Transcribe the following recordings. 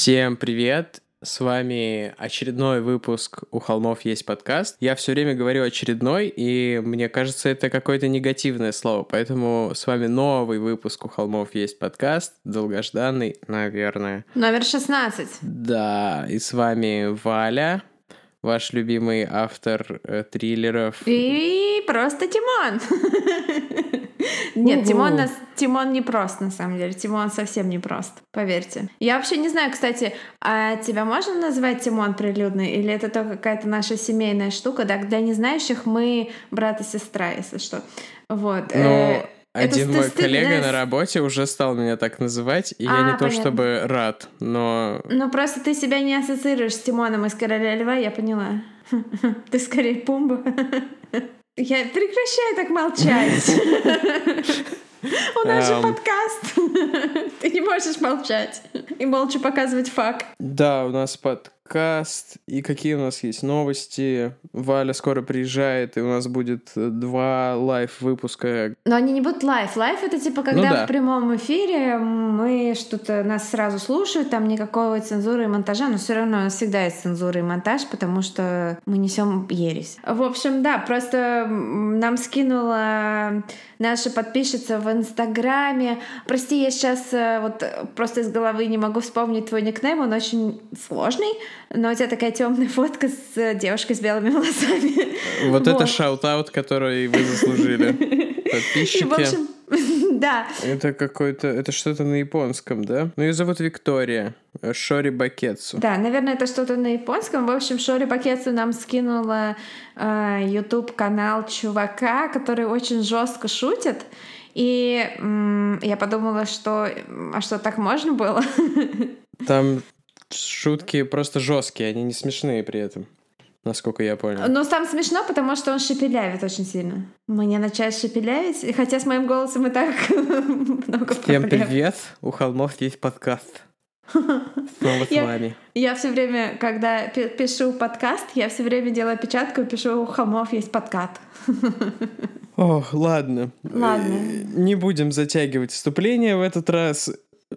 Всем привет! С вами очередной выпуск «У холмов есть подкаст». Я все время говорю «очередной», и мне кажется, это какое-то негативное слово, поэтому с вами новый выпуск «У холмов есть подкаст», долгожданный, наверное. Номер 16. Да, и с вами Валя, ваш любимый автор э, триллеров. И просто Тимон. Нет, Тимон, нас, Тимон не прост, на самом деле. Тимон совсем не прост, поверьте. Я вообще не знаю, кстати, а тебя можно назвать Тимон прилюдный? Или это только какая-то наша семейная штука? Да, для незнающих мы брат и сестра, если что. Вот. Ну, э, один мой коллега на работе уже стал меня так называть, и а, я не то чтобы рад, но... Ну, просто ты себя не ассоциируешь с Тимоном из «Короля льва», я поняла. Ты скорее Пумба. Я прекращаю так молчать. У нас же подкаст. Ты не можешь молчать и молча показывать факт. Да, у нас подкаст. И какие у нас есть новости? Валя скоро приезжает, и у нас будет два live -выпуска. Но они не будут live. Лайв — это типа, когда ну, да. в прямом эфире мы что-то, нас сразу слушают, там никакого цензуры и монтажа, но все равно у нас всегда есть цензура и монтаж, потому что мы несем ересь. В общем, да, просто нам скинула наша подписчица в Инстаграме. Прости, я сейчас э, вот просто из головы не могу вспомнить твой никнейм, он очень сложный, но у тебя такая темная фотка с э, девушкой с белыми волосами. Вот, вот. это shout-out, который вы заслужили. Подписчики. И, в общем, да. Это какой-то... Это что-то на японском, да? Ну, ее зовут Виктория. Шори Бакетсу. Да, наверное, это что-то на японском. В общем, Шори Бакетсу нам скинула э, YouTube-канал чувака, который очень жестко шутит. И м- я подумала, что... А что, так можно было? Там шутки просто жесткие, они не смешные при этом насколько я понял. Ну, там смешно, потому что он шепелявит очень сильно. Мне начать шепелявить, хотя с моим голосом и так много Всем привет, у холмов есть подкаст. Снова с вами. Я все время, когда пишу подкаст, я все время делаю опечатку и пишу «У холмов есть подкаст». Ох, ладно. Ладно. Э, не будем затягивать вступление в этот раз.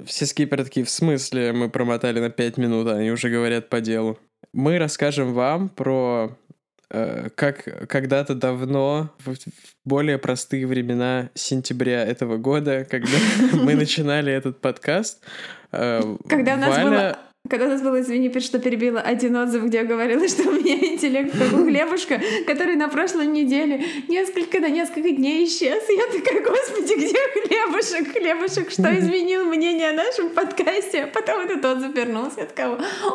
Все скиперы такие, в смысле, мы промотали на 5 минут, а они уже говорят по делу. Мы расскажем вам про э, как когда-то давно, в более простые времена сентября этого года, когда мы начинали этот подкаст, э, когда у нас было когда у нас было, извини, что перебила один отзыв, где я говорила, что у меня интеллект как у хлебушка, который на прошлой неделе несколько на несколько дней исчез. Я такая, господи, где хлебушек? Хлебушек, что изменил мнение о нашем подкасте? А потом этот отзыв вернулся. Я такая,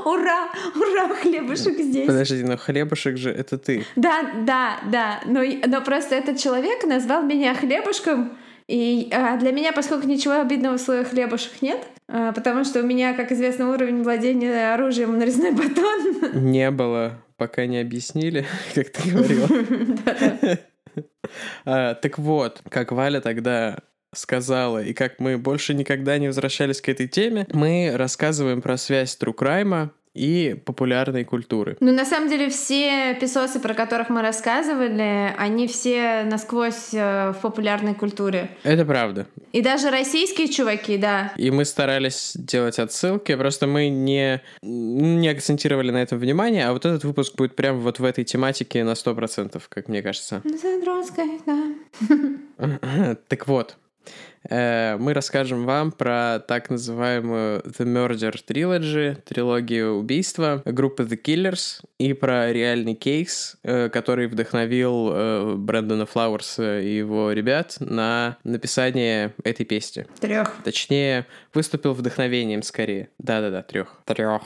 ура, ура, хлебушек здесь. Подожди, но хлебушек же это ты. Да, да, да. Но, но просто этот человек назвал меня хлебушком, и а для меня, поскольку ничего обидного в слове хлебушек нет, а, потому что у меня, как известно, уровень владения оружием нарезной батон. Не было, пока не объяснили, как ты говорила. А, так вот, как Валя тогда сказала, и как мы больше никогда не возвращались к этой теме, мы рассказываем про связь Трукрайма и популярной культуры. Ну, на самом деле, все писосы, про которых мы рассказывали, они все насквозь э, в популярной культуре. Это правда. И даже российские чуваки, да. И мы старались делать отсылки, просто мы не, не акцентировали на этом внимание, а вот этот выпуск будет прям вот в этой тематике на 100%, как мне кажется. Задротской, да. Так вот, мы расскажем вам про так называемую The Murder Trilogy, трилогию убийства группы The Killers, и про реальный кейс, э, который вдохновил э, Брэндона Флауэрса и его ребят на написание этой песни. Трех. Точнее, выступил вдохновением скорее. Да-да-да, трех. Трех.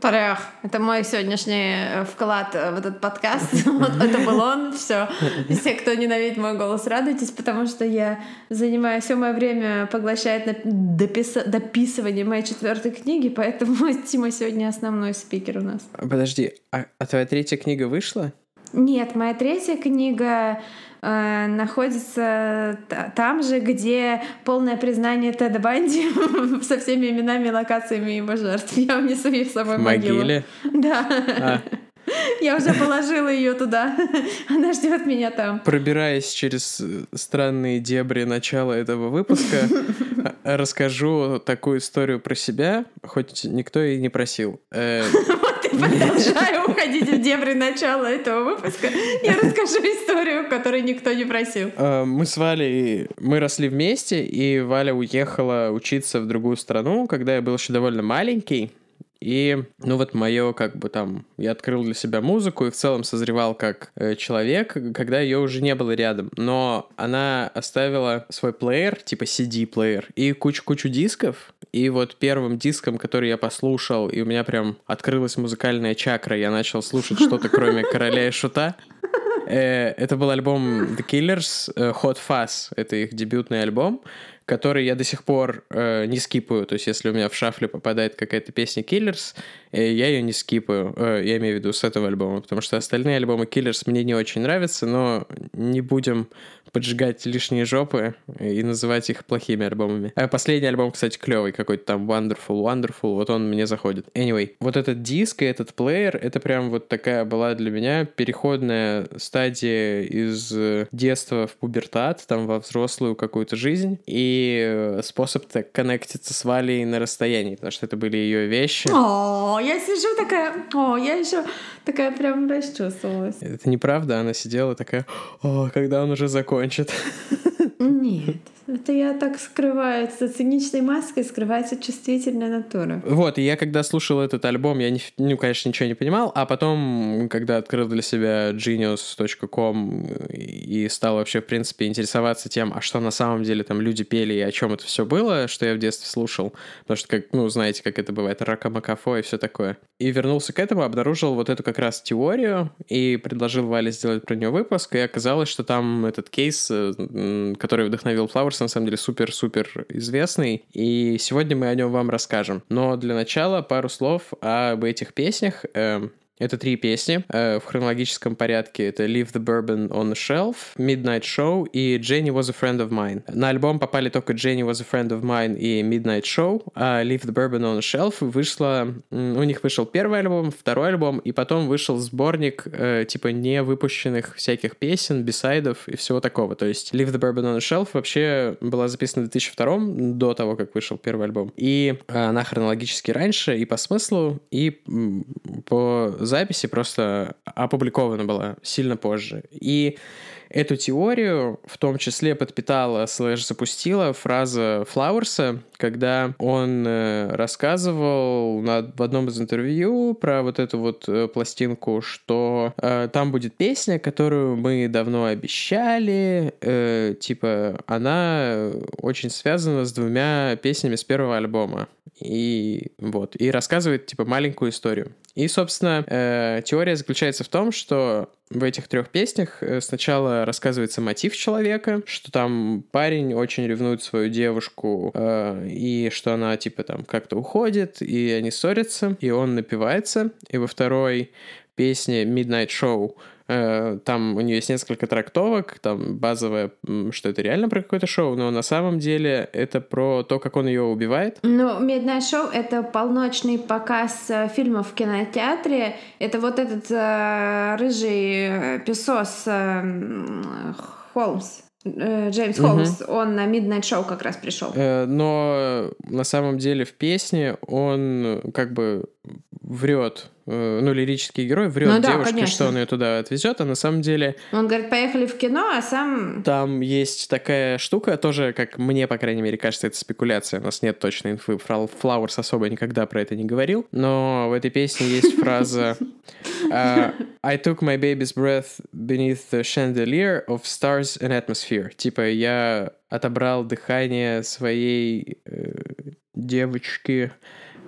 Трех. Это мой сегодняшний э, вклад в этот подкаст. Вот это был он. Все. Все, кто ненавидит мой голос, радуйтесь, потому что я занимаю все мое время, поглощает на допис... дописывание моей четвертой книги, поэтому Тима сегодня основной спикер у нас. Подожди, а, а твоя третья книга вышла? Нет, моя третья книга э, находится там же, где полное признание Теда Банди со всеми именами, локациями его жертв. Я унесу их с собой в могиле. Да. А. Я уже положила ее туда. Она ждет меня там. Пробираясь через странные дебри начала этого выпуска, расскажу такую историю про себя, хоть никто и не просил. Продолжаю уходить в дебри начала этого выпуска. Я расскажу историю, которую никто не просил. Э, мы с Валей, мы росли вместе, и Валя уехала учиться в другую страну, когда я был еще довольно маленький. И, ну вот мое, как бы там, я открыл для себя музыку и в целом созревал как э, человек, когда ее уже не было рядом. Но она оставила свой плеер, типа CD-плеер, и кучу-кучу дисков. И вот первым диском, который я послушал, и у меня прям открылась музыкальная чакра, я начал слушать что-то, кроме Короля и Шута. Э, это был альбом The Killers, э, Hot Fuzz, это их дебютный альбом который я до сих пор э, не скипаю. То есть, если у меня в шафле попадает какая-то песня Killers, э, я ее не скипаю. Э, я имею в виду с этого альбома, потому что остальные альбомы Killers мне не очень нравятся, но не будем поджигать лишние жопы и называть их плохими альбомами. А последний альбом, кстати, клевый какой-то там Wonderful, Wonderful, вот он мне заходит. Anyway, вот этот диск и этот плеер, это прям вот такая была для меня переходная стадия из детства в пубертат, там во взрослую какую-то жизнь, и способ так коннектиться с Валей на расстоянии, потому что это были ее вещи. О, я сижу такая, о, я еще такая прям расчувствовалась. Это неправда, она сидела такая, о, когда он уже viņš ir. Нет. Это я так скрываю, за циничной маской скрывается чувствительная натура. Вот, и я когда слушал этот альбом, я, не, ну, конечно, ничего не понимал, а потом, когда открыл для себя genius.com и стал вообще, в принципе, интересоваться тем, а что на самом деле там люди пели и о чем это все было, что я в детстве слушал, потому что, как, ну, знаете, как это бывает, ракамакафо и все такое. И вернулся к этому, обнаружил вот эту как раз теорию и предложил Вале сделать про нее выпуск, и оказалось, что там этот кейс, э, который вдохновил Flowers, на самом деле супер-супер известный, и сегодня мы о нем вам расскажем. Но для начала пару слов об этих песнях. Это три песни э, в хронологическом порядке. Это Leave the Bourbon on the Shelf, Midnight Show и Jenny Was a Friend of Mine. На альбом попали только Jenny Was a Friend of Mine и Midnight Show, а Leave the Bourbon on the Shelf вышла... У них вышел первый альбом, второй альбом, и потом вышел сборник э, типа не выпущенных всяких песен, бисайдов и всего такого. То есть Leave the Bourbon on the Shelf вообще была записана в 2002 до того, как вышел первый альбом. И она хронологически раньше и по смыслу, и по записи просто опубликована была сильно позже. И эту теорию в том числе подпитала, слэш запустила фраза Флауэрса, когда он э, рассказывал на, в одном из интервью про вот эту вот э, пластинку, что э, там будет песня, которую мы давно обещали, э, типа она очень связана с двумя песнями с первого альбома. И вот, и рассказывает, типа, маленькую историю. И, собственно, э, теория заключается в том, что в этих трех песнях э, сначала рассказывается мотив человека, что там парень очень ревнует свою девушку, э, и что она, типа, там как-то уходит, и они ссорятся, и он напивается. И во второй песне Midnight Show Э, там у нее есть несколько трактовок, там базовая, что это реально про какое-то шоу, но на самом деле это про то, как он ее убивает. Ну, Midnight Show — это полночный показ э, фильмов в кинотеатре. Это вот этот э, рыжий песос э, Холмс. Джеймс Холмс, угу. он на Midnight Show как раз пришел. но на самом деле в песне он как бы врет Э, ну, лирический герой врет ну, да, девушке, конечно. что он ее туда отвезет, а на самом деле... Он говорит, поехали в кино, а сам... Там есть такая штука, тоже, как мне, по крайней мере, кажется, это спекуляция, у нас нет точной инфы, Флауэрс особо никогда про это не говорил, но в этой песне есть фраза uh, I took my baby's breath beneath the chandelier of stars and atmosphere. Типа, я отобрал дыхание своей э, девочки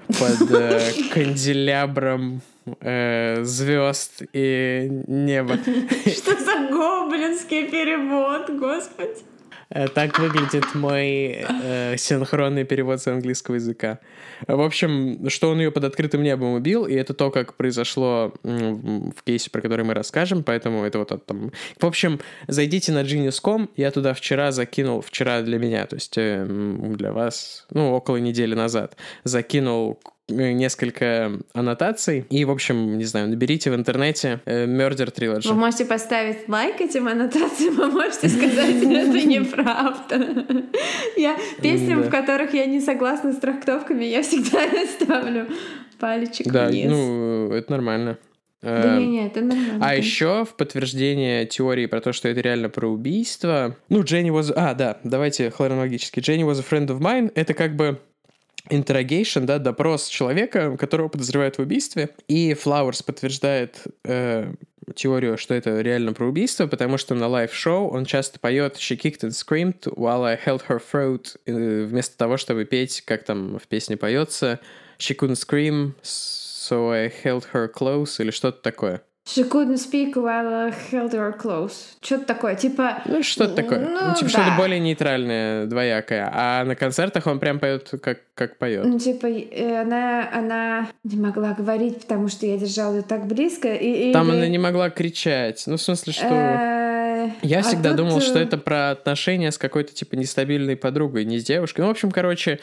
под э, канделябром э, звезд и неба. Что за гоблинский перевод, господи? Э, так выглядит мой э, синхронный перевод с английского языка. В общем, что он ее под открытым небом убил, и это то, как произошло в кейсе, про который мы расскажем, поэтому это вот там... В общем, зайдите на Genius.com, я туда вчера закинул, вчера для меня, то есть э, для вас, ну, около недели назад, закинул несколько аннотаций. И, в общем, не знаю, наберите в интернете э, Murder Trilogy. Вы можете поставить лайк этим аннотациям, вы можете сказать, это неправда. Я песням, в которых я не согласна с трактовками, я всегда ставлю пальчик вниз. Да, ну, это нормально. Да не, не, это нормально. А еще в подтверждение теории про то, что это реально про убийство. Ну, Дженни was... А, да, давайте хронологически. Дженни was a friend of mine. Это как бы interrogation, да, допрос человека, которого подозревают в убийстве. И Flowers подтверждает э, теорию, что это реально про убийство, потому что на live -шоу он часто поет «She kicked and screamed while I held her throat», э, вместо того, чтобы петь, как там в песне поется «She couldn't scream, so I held her close» или что-то такое. She couldn't speak while I held her close. Что-то такое, типа... Ну, что-то такое. Ну, ну типа, да. что-то более нейтральное, двоякое. А на концертах он прям поет, как, как поет. Ну, типа, она, она не могла говорить, потому что я держала ее так близко. И, Там или... она не могла кричать. Ну, в смысле, что... Я а всегда думал, что э, это про отношения с какой-то, типа, нестабильной подругой, не с девушкой. Ну, в общем, короче,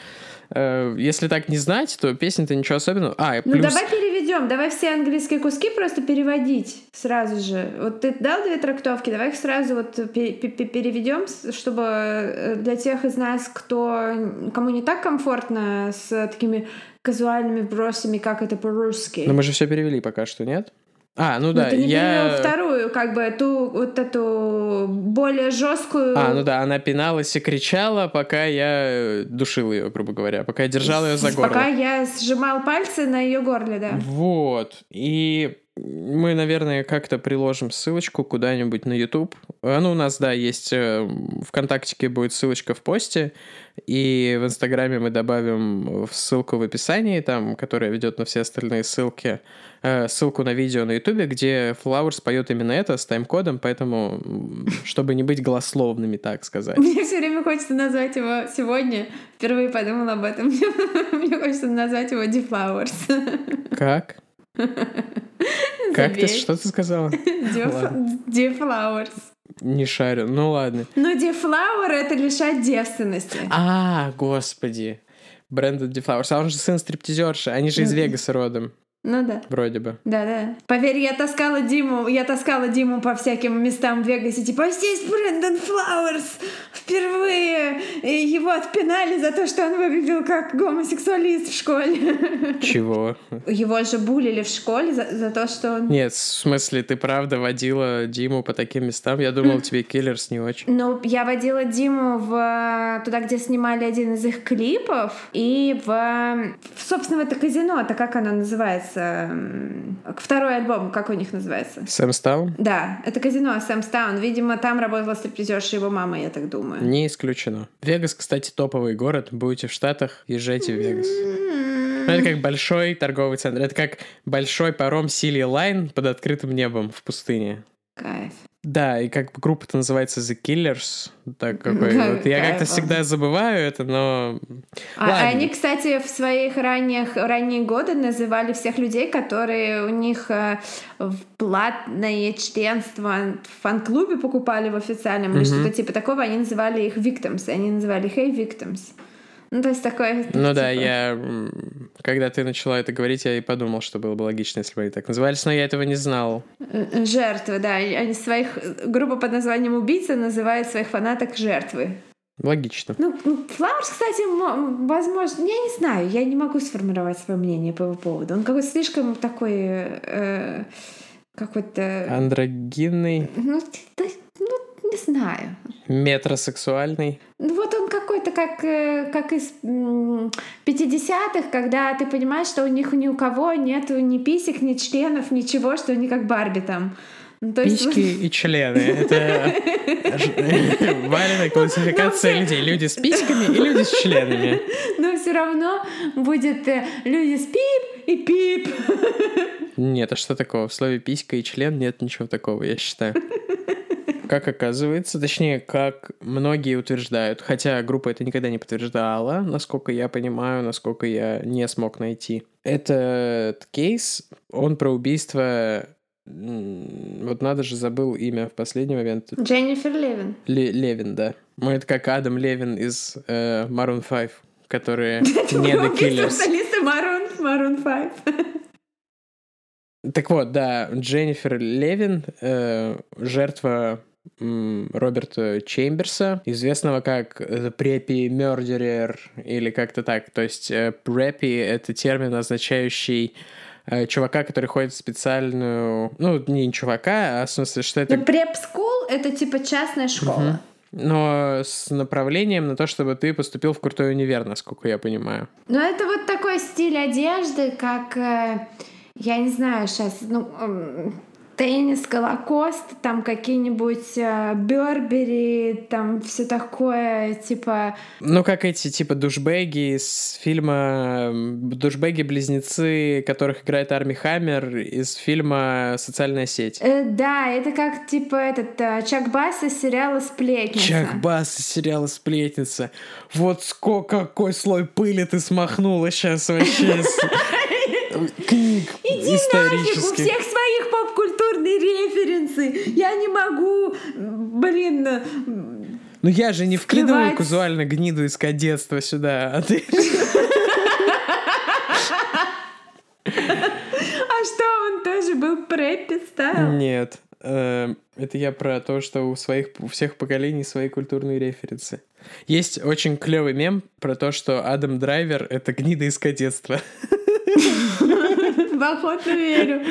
э, если так не знать, то песня-то ничего особенного. А, ну, плюс... Ну, давай переведем, давай все английские куски просто переводить сразу же. Вот ты дал две трактовки, давай их сразу вот переведем, чтобы э, для тех из нас, кто, кому не так комфортно с такими казуальными вбросами, как это по-русски. Но мы же все перевели пока что, нет? А, ну да, ты не я... вторую, как бы, ту, вот эту более жесткую... А, ну да, она пиналась и кричала, пока я душил ее, грубо говоря, пока я держал ее за горло. Пока я сжимал пальцы на ее горле, да. Вот, и мы, наверное, как-то приложим ссылочку куда-нибудь на YouTube. А, ну, у нас, да, есть э, ВКонтактике будет ссылочка в посте, и в Инстаграме мы добавим ссылку в описании, там, которая ведет на все остальные ссылки, э, ссылку на видео на Ютубе, где Flowers поет именно это с тайм-кодом, поэтому, чтобы не быть голословными, так сказать. Мне все время хочется назвать его сегодня, впервые подумал об этом, мне хочется назвать его Deflowers. Как? Как ты, что ты сказала? Deflowers. Не шарю, ну ладно. Ну, Deflower — это лишать девственности. А, господи. Брэндон Дефлауэрс. А он же сын стриптизерши. Они же из Вегаса родом. Ну да. Вроде бы. Да, да. Поверь, я таскала Диму, я таскала Диму по всяким местам в Вегасе, типа, «А здесь Брэндон Флауэрс впервые. И его отпинали за то, что он выглядел как гомосексуалист в школе. Чего? Его же булили в школе за, за то, что он... Нет, в смысле, ты правда водила Диму по таким местам? Я думал, тебе Киллерс не очень. Ну, я водила Диму в туда, где снимали один из их клипов, и в, в собственно, в это казино, это как оно называется? Называется? Второй альбом, как у них называется? Сэмстаун? Да, это казино Сэмстаун. Видимо, там работала стриптизерша его мама, я так думаю. Не исключено. Вегас, кстати, топовый город. Будете в Штатах, езжайте в Вегас. Ну, это как большой торговый центр. Это как большой паром Silja Line под открытым небом в пустыне. Кайф. Да, и как бы группа-то называется The Killers. Так какой. Вот я как-то всегда забываю это, но. А, они, кстати, в своих ранних ранние годы называли всех людей, которые у них э, платное членство в фан-клубе покупали в официальном или что-то типа такого, они называли их victims. Они называли hey victims. Ну, то есть такое... Ну типа... да, я... Когда ты начала это говорить, я и подумал, что было бы логично, если бы они так назывались, но я этого не знал. Жертвы, да. Они своих... Группа под названием «Убийца» называет своих фанаток «жертвы». Логично. Ну, Флауэрс, кстати, возможно, я не знаю, я не могу сформировать свое мнение по его поводу. Он какой-то слишком такой э, какой-то... Андрогинный. Ну, ну, не знаю. Метросексуальный. Ну, вот он какой-то как, э, как из 50-х, когда ты понимаешь, что у них ни у кого нету ни писек, ни членов, ничего, что они как Барби там. Ну, то есть... Письки и члены. Это вареная классификация людей. Люди с письками и люди с членами. Но все равно будет э, люди с пип и пип. Нет, а что такого? В слове писька и член нет ничего такого, я считаю. Как оказывается, точнее, как многие утверждают, хотя группа это никогда не подтверждала, насколько я понимаю, насколько я не смог найти. Этот кейс, он про убийство вот надо же, забыл имя в последний момент. Дженнифер Левин. Ле Левин, да. Мы это как Адам Левин из э, Maroon 5, которые не The Killers. Мароон Maroon 5. Так вот, да, Дженнифер Левин, э, жертва Роберта Чемберса, известного как The Preppy Murderer или как-то так. То есть э, Preppy — это термин, означающий э, чувака, который ходит в специальную... Ну, не чувака, а в смысле, что это... Ну, School — это типа частная школа. Угу. Но с направлением на то, чтобы ты поступил в крутой универ, насколько я понимаю. Ну, это вот такой стиль одежды, как... Э, я не знаю сейчас, ну, теннис, голокост, там какие-нибудь э, Бербери, там все такое, типа... Ну, как эти, типа, душбеги из фильма «Душбеги-близнецы», которых играет Арми Хаммер из фильма «Социальная сеть». Э, да, это как, типа, этот э, Чак Басс из сериала «Сплетница». Чак Басс из сериала «Сплетница». Вот сколько, какой слой пыли ты смахнула сейчас вообще книг Иди исторических. Нафиг, у всех своих поп-культурные референсы. Я не могу, блин... Ну я же не скрывать... вкидываю казуально гниду из кадетства сюда, а ты... А что, он тоже был преппи ставил? Нет. Эм, это я про то, что у своих у всех поколений свои культурные референсы. Есть очень клевый мем про то, что Адам Драйвер — это гнида из кадетства. В охоту верю.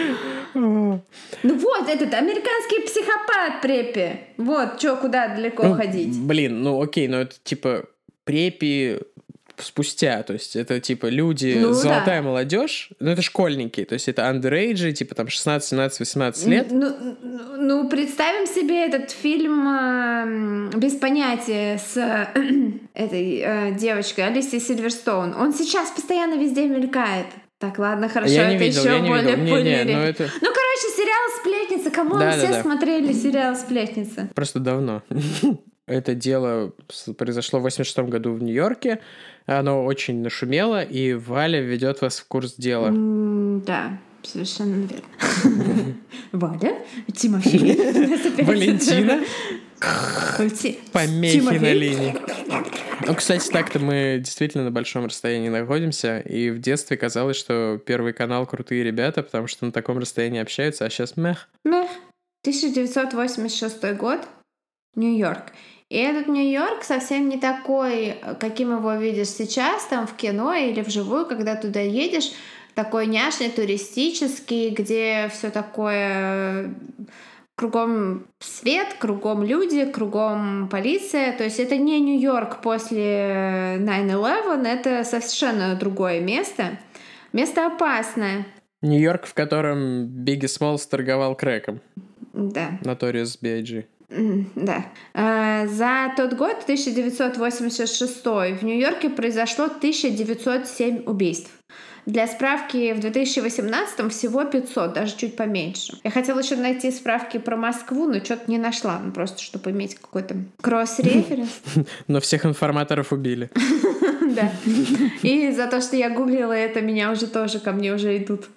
Ну вот, этот американский психопат Препи. Вот, что, куда далеко ну, ходить. Блин, ну окей, но это типа Препи спустя, то есть это типа люди, ну, золотая да. молодежь, ну это школьники, то есть это андерейджи, типа там 16, 17, 18 лет. Ну, ну представим себе этот фильм э, без понятия с э, этой э, девочкой Алисией Сильверстоун. Он сейчас постоянно везде мелькает. Так, ладно, хорошо, я это видел, еще более не, не, не, ну, это... ну, короче, сериал «Сплетница». Кому да, все да. смотрели сериал «Сплетница»? Просто давно. Это дело произошло в 86 году в Нью-Йорке. Оно очень нашумело, и Валя ведет вас в курс дела. да, совершенно верно. Валя, Тимофей. Валентина. Помехи на линии. Ну, кстати, так-то мы действительно на большом расстоянии находимся, и в детстве казалось, что Первый канал крутые ребята, потому что на таком расстоянии общаются, а сейчас мех. Мех. 1986 год, Нью-Йорк. И этот Нью-Йорк совсем не такой, каким его видишь сейчас, там в кино или вживую, когда туда едешь, такой няшный, туристический, где все такое кругом свет, кругом люди, кругом полиция. То есть это не Нью-Йорк после 9-11, это совершенно другое место. Место опасное. Нью-Йорк, в котором Бигги Смолс торговал крэком. Да. Notorious B.I.G. Да. А, за тот год, 1986, в Нью-Йорке произошло 1907 убийств. Для справки, в 2018 всего 500, даже чуть поменьше. Я хотела еще найти справки про Москву, но что-то не нашла, ну, просто чтобы иметь какой-то кросс-референс. Но всех информаторов убили. Да. И за то, что я гуглила это, меня уже тоже ко мне уже идут.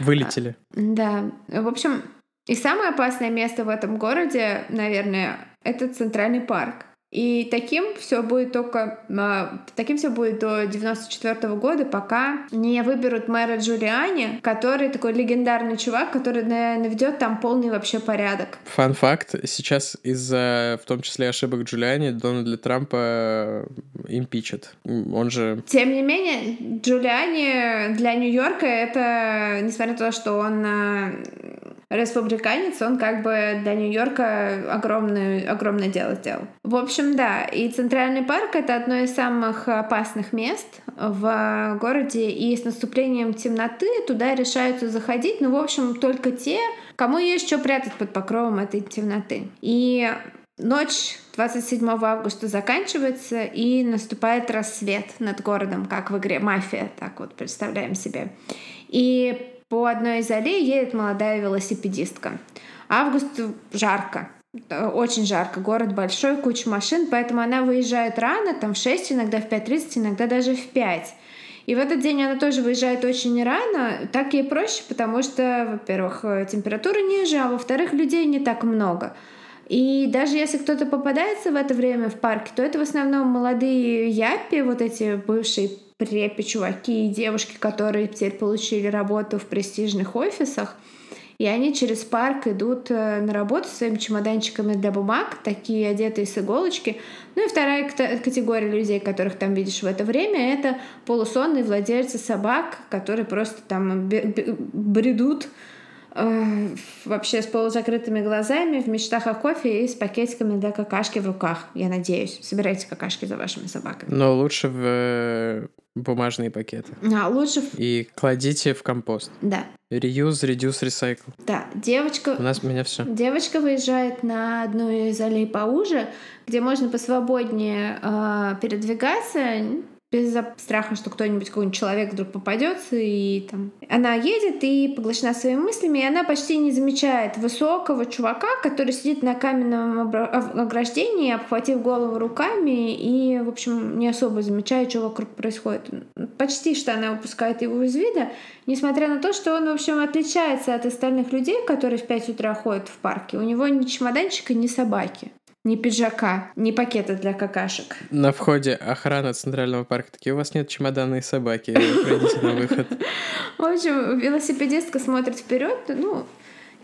Вылетели. Да. В общем, и самое опасное место в этом городе, наверное, это Центральный парк. И таким все будет только а, таким все будет до 94 года, пока не выберут мэра Джулиани, который такой легендарный чувак, который наведет там полный вообще порядок. Фан факт: сейчас из-за в том числе ошибок Джулиани Дональда Трампа э, импичат. Он же. Тем не менее, Джулиани для Нью-Йорка это, несмотря на то, что он э, республиканец, он как бы для Нью-Йорка огромное, огромное дело сделал. В общем, да, и Центральный парк — это одно из самых опасных мест в городе, и с наступлением темноты туда решаются заходить, ну, в общем, только те, кому есть что прятать под покровом этой темноты. И Ночь 27 августа заканчивается, и наступает рассвет над городом, как в игре «Мафия», так вот представляем себе. И по одной из аллей едет молодая велосипедистка. Август жарко, очень жарко, город большой, куча машин, поэтому она выезжает рано, там в 6, иногда в 5.30, иногда даже в 5. И в этот день она тоже выезжает очень рано, так ей проще, потому что, во-первых, температура ниже, а во-вторых, людей не так много. И даже если кто-то попадается в это время в парке, то это в основном молодые япи, вот эти бывшие препи, чуваки и девушки, которые теперь получили работу в престижных офисах. И они через парк идут э, на работу своими чемоданчиками для бумаг, такие одетые с иголочки. Ну и вторая категория людей, которых там видишь в это время, это полусонные владельцы собак, которые просто там бредут э, вообще с полузакрытыми глазами, в мечтах о кофе и с пакетиками для какашки в руках, я надеюсь. Собирайте какашки за вашими собаками. Но лучше в э, бумажные пакеты. А, лучше... И кладите в компост. Да. Reuse, reduce, recycle. Да, девочка... У нас меня все. Девочка выезжает на одну из аллей поуже, где можно посвободнее э, передвигаться, без страха, что кто-нибудь, какой-нибудь человек вдруг попадется, и там... Она едет и поглощена своими мыслями, и она почти не замечает высокого чувака, который сидит на каменном ограждении, обхватив голову руками, и, в общем, не особо замечает, что вокруг происходит. Почти что она упускает его из вида, несмотря на то, что он, в общем, отличается от остальных людей, которые в 5 утра ходят в парке. У него ни чемоданчика, ни собаки ни пиджака, ни пакета для какашек. На входе охрана Центрального парка такие, у вас нет чемодана и собаки, пройдите на выход. В общем, велосипедистка смотрит вперед, ну,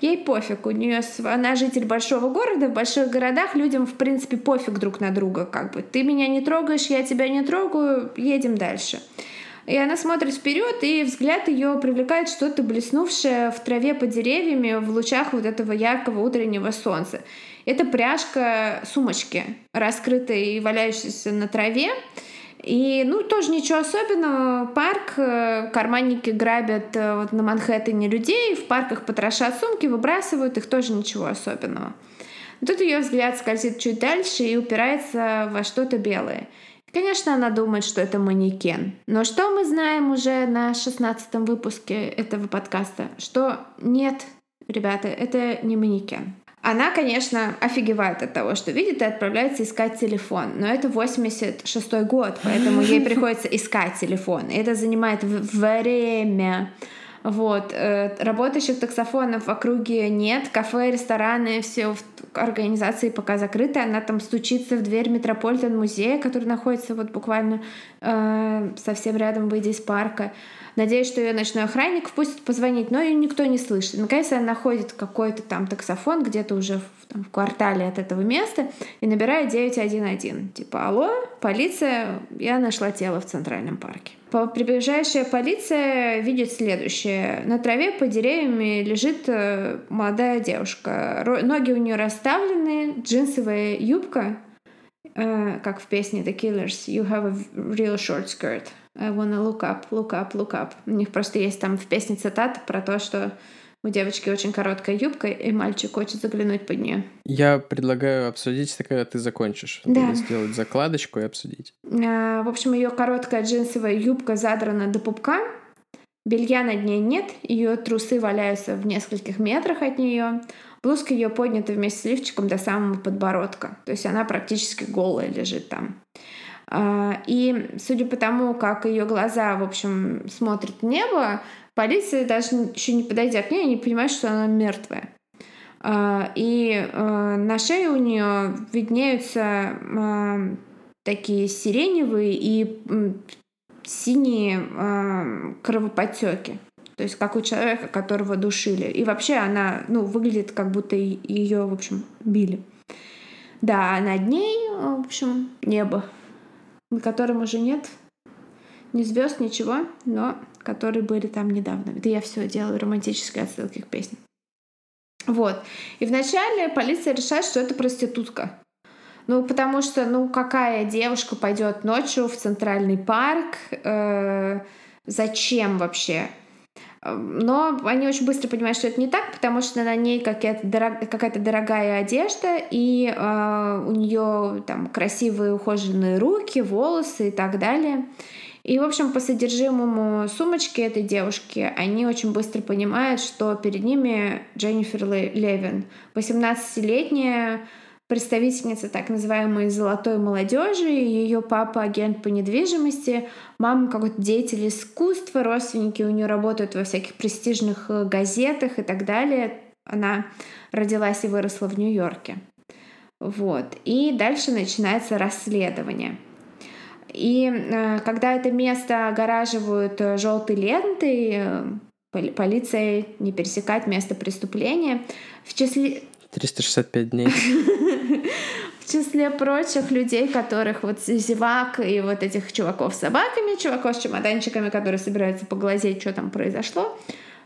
ей пофиг. У нее она житель большого города. В больших городах людям, в принципе, пофиг друг на друга. Как бы ты меня не трогаешь, я тебя не трогаю, едем дальше. И она смотрит вперед, и взгляд ее привлекает что-то блеснувшее в траве под деревьями в лучах вот этого яркого утреннего солнца. Это пряжка сумочки, раскрытой и валяющейся на траве. И, ну, тоже ничего особенного. Парк, э, карманники грабят э, вот на Манхэттене людей, в парках потрошат сумки, выбрасывают их, тоже ничего особенного. Тут ее взгляд скользит чуть дальше и упирается во что-то белое. Конечно, она думает, что это манекен. Но что мы знаем уже на шестнадцатом выпуске этого подкаста? Что нет, ребята, это не манекен. Она, конечно, офигевает от того, что видит, и отправляется искать телефон. Но это 86 год, поэтому ей приходится искать телефон. И это занимает время. Вот. Э, работающих таксофонов в округе нет. Кафе, рестораны, все организации пока закрыты. Она там стучится в дверь Метрополитен музея, который находится вот буквально э, совсем рядом, выйдя из парка. Надеюсь, что ее ночной охранник впустит позвонить, но ее никто не слышит. Наконец она находит какой-то там таксофон где-то уже в, там, в квартале от этого места и набирает 911. Типа, алло, полиция, я нашла тело в Центральном парке. Приближающая полиция видит следующее. На траве под деревьями лежит э, молодая девушка. Ноги у нее расставлены, джинсовая юбка, э, как в песне The Killers, You have a real short skirt. I wanna look up, look up, look up. У них просто есть там в песне цитата про то, что у девочки очень короткая юбка, и мальчик хочет заглянуть под нее. Я предлагаю обсудить это, когда ты закончишь. Да. Сделать закладочку и обсудить. А, в общем, ее короткая джинсовая юбка задрана до пупка. Белья над ней нет, ее трусы валяются в нескольких метрах от нее. Блузка ее поднята вместе с лифчиком до самого подбородка. То есть она практически голая лежит там. А, и судя по тому, как ее глаза, в общем, смотрят в небо, полиция даже еще не подойдя к ней, не понимает, что она мертвая. А, и а, на шее у нее виднеются такие сиреневые и синие кровоподтеки. То есть как у человека, которого душили. И вообще она ну, выглядит, как будто ее, в общем, били. Да, а над ней, в общем, небо на котором уже нет ни звезд, ничего, но которые были там недавно. Это я все делаю романтические отсылки к песням. Вот. И вначале полиция решает, что это проститутка. Ну, потому что, ну, какая девушка пойдет ночью в центральный парк? Э, зачем вообще? Но они очень быстро понимают, что это не так, потому что на ней какая-то, дорог... какая-то дорогая одежда, и э, у нее там красивые ухоженные руки, волосы и так далее. И, в общем, по содержимому сумочки этой девушки они очень быстро понимают, что перед ними Дженнифер Левин, 18-летняя представительница так называемой золотой молодежи, ее папа агент по недвижимости, мама какой-то деятель искусства, родственники у нее работают во всяких престижных э, газетах и так далее. Она родилась и выросла в Нью-Йорке. Вот. И дальше начинается расследование. И э, когда это место огораживают э, желтой лентой, э, полиция не пересекать место преступления. В числе... 365 дней. В числе прочих людей, которых вот зевак и вот этих чуваков с собаками, чуваков с чемоданчиками, которые собираются поглазеть, что там произошло,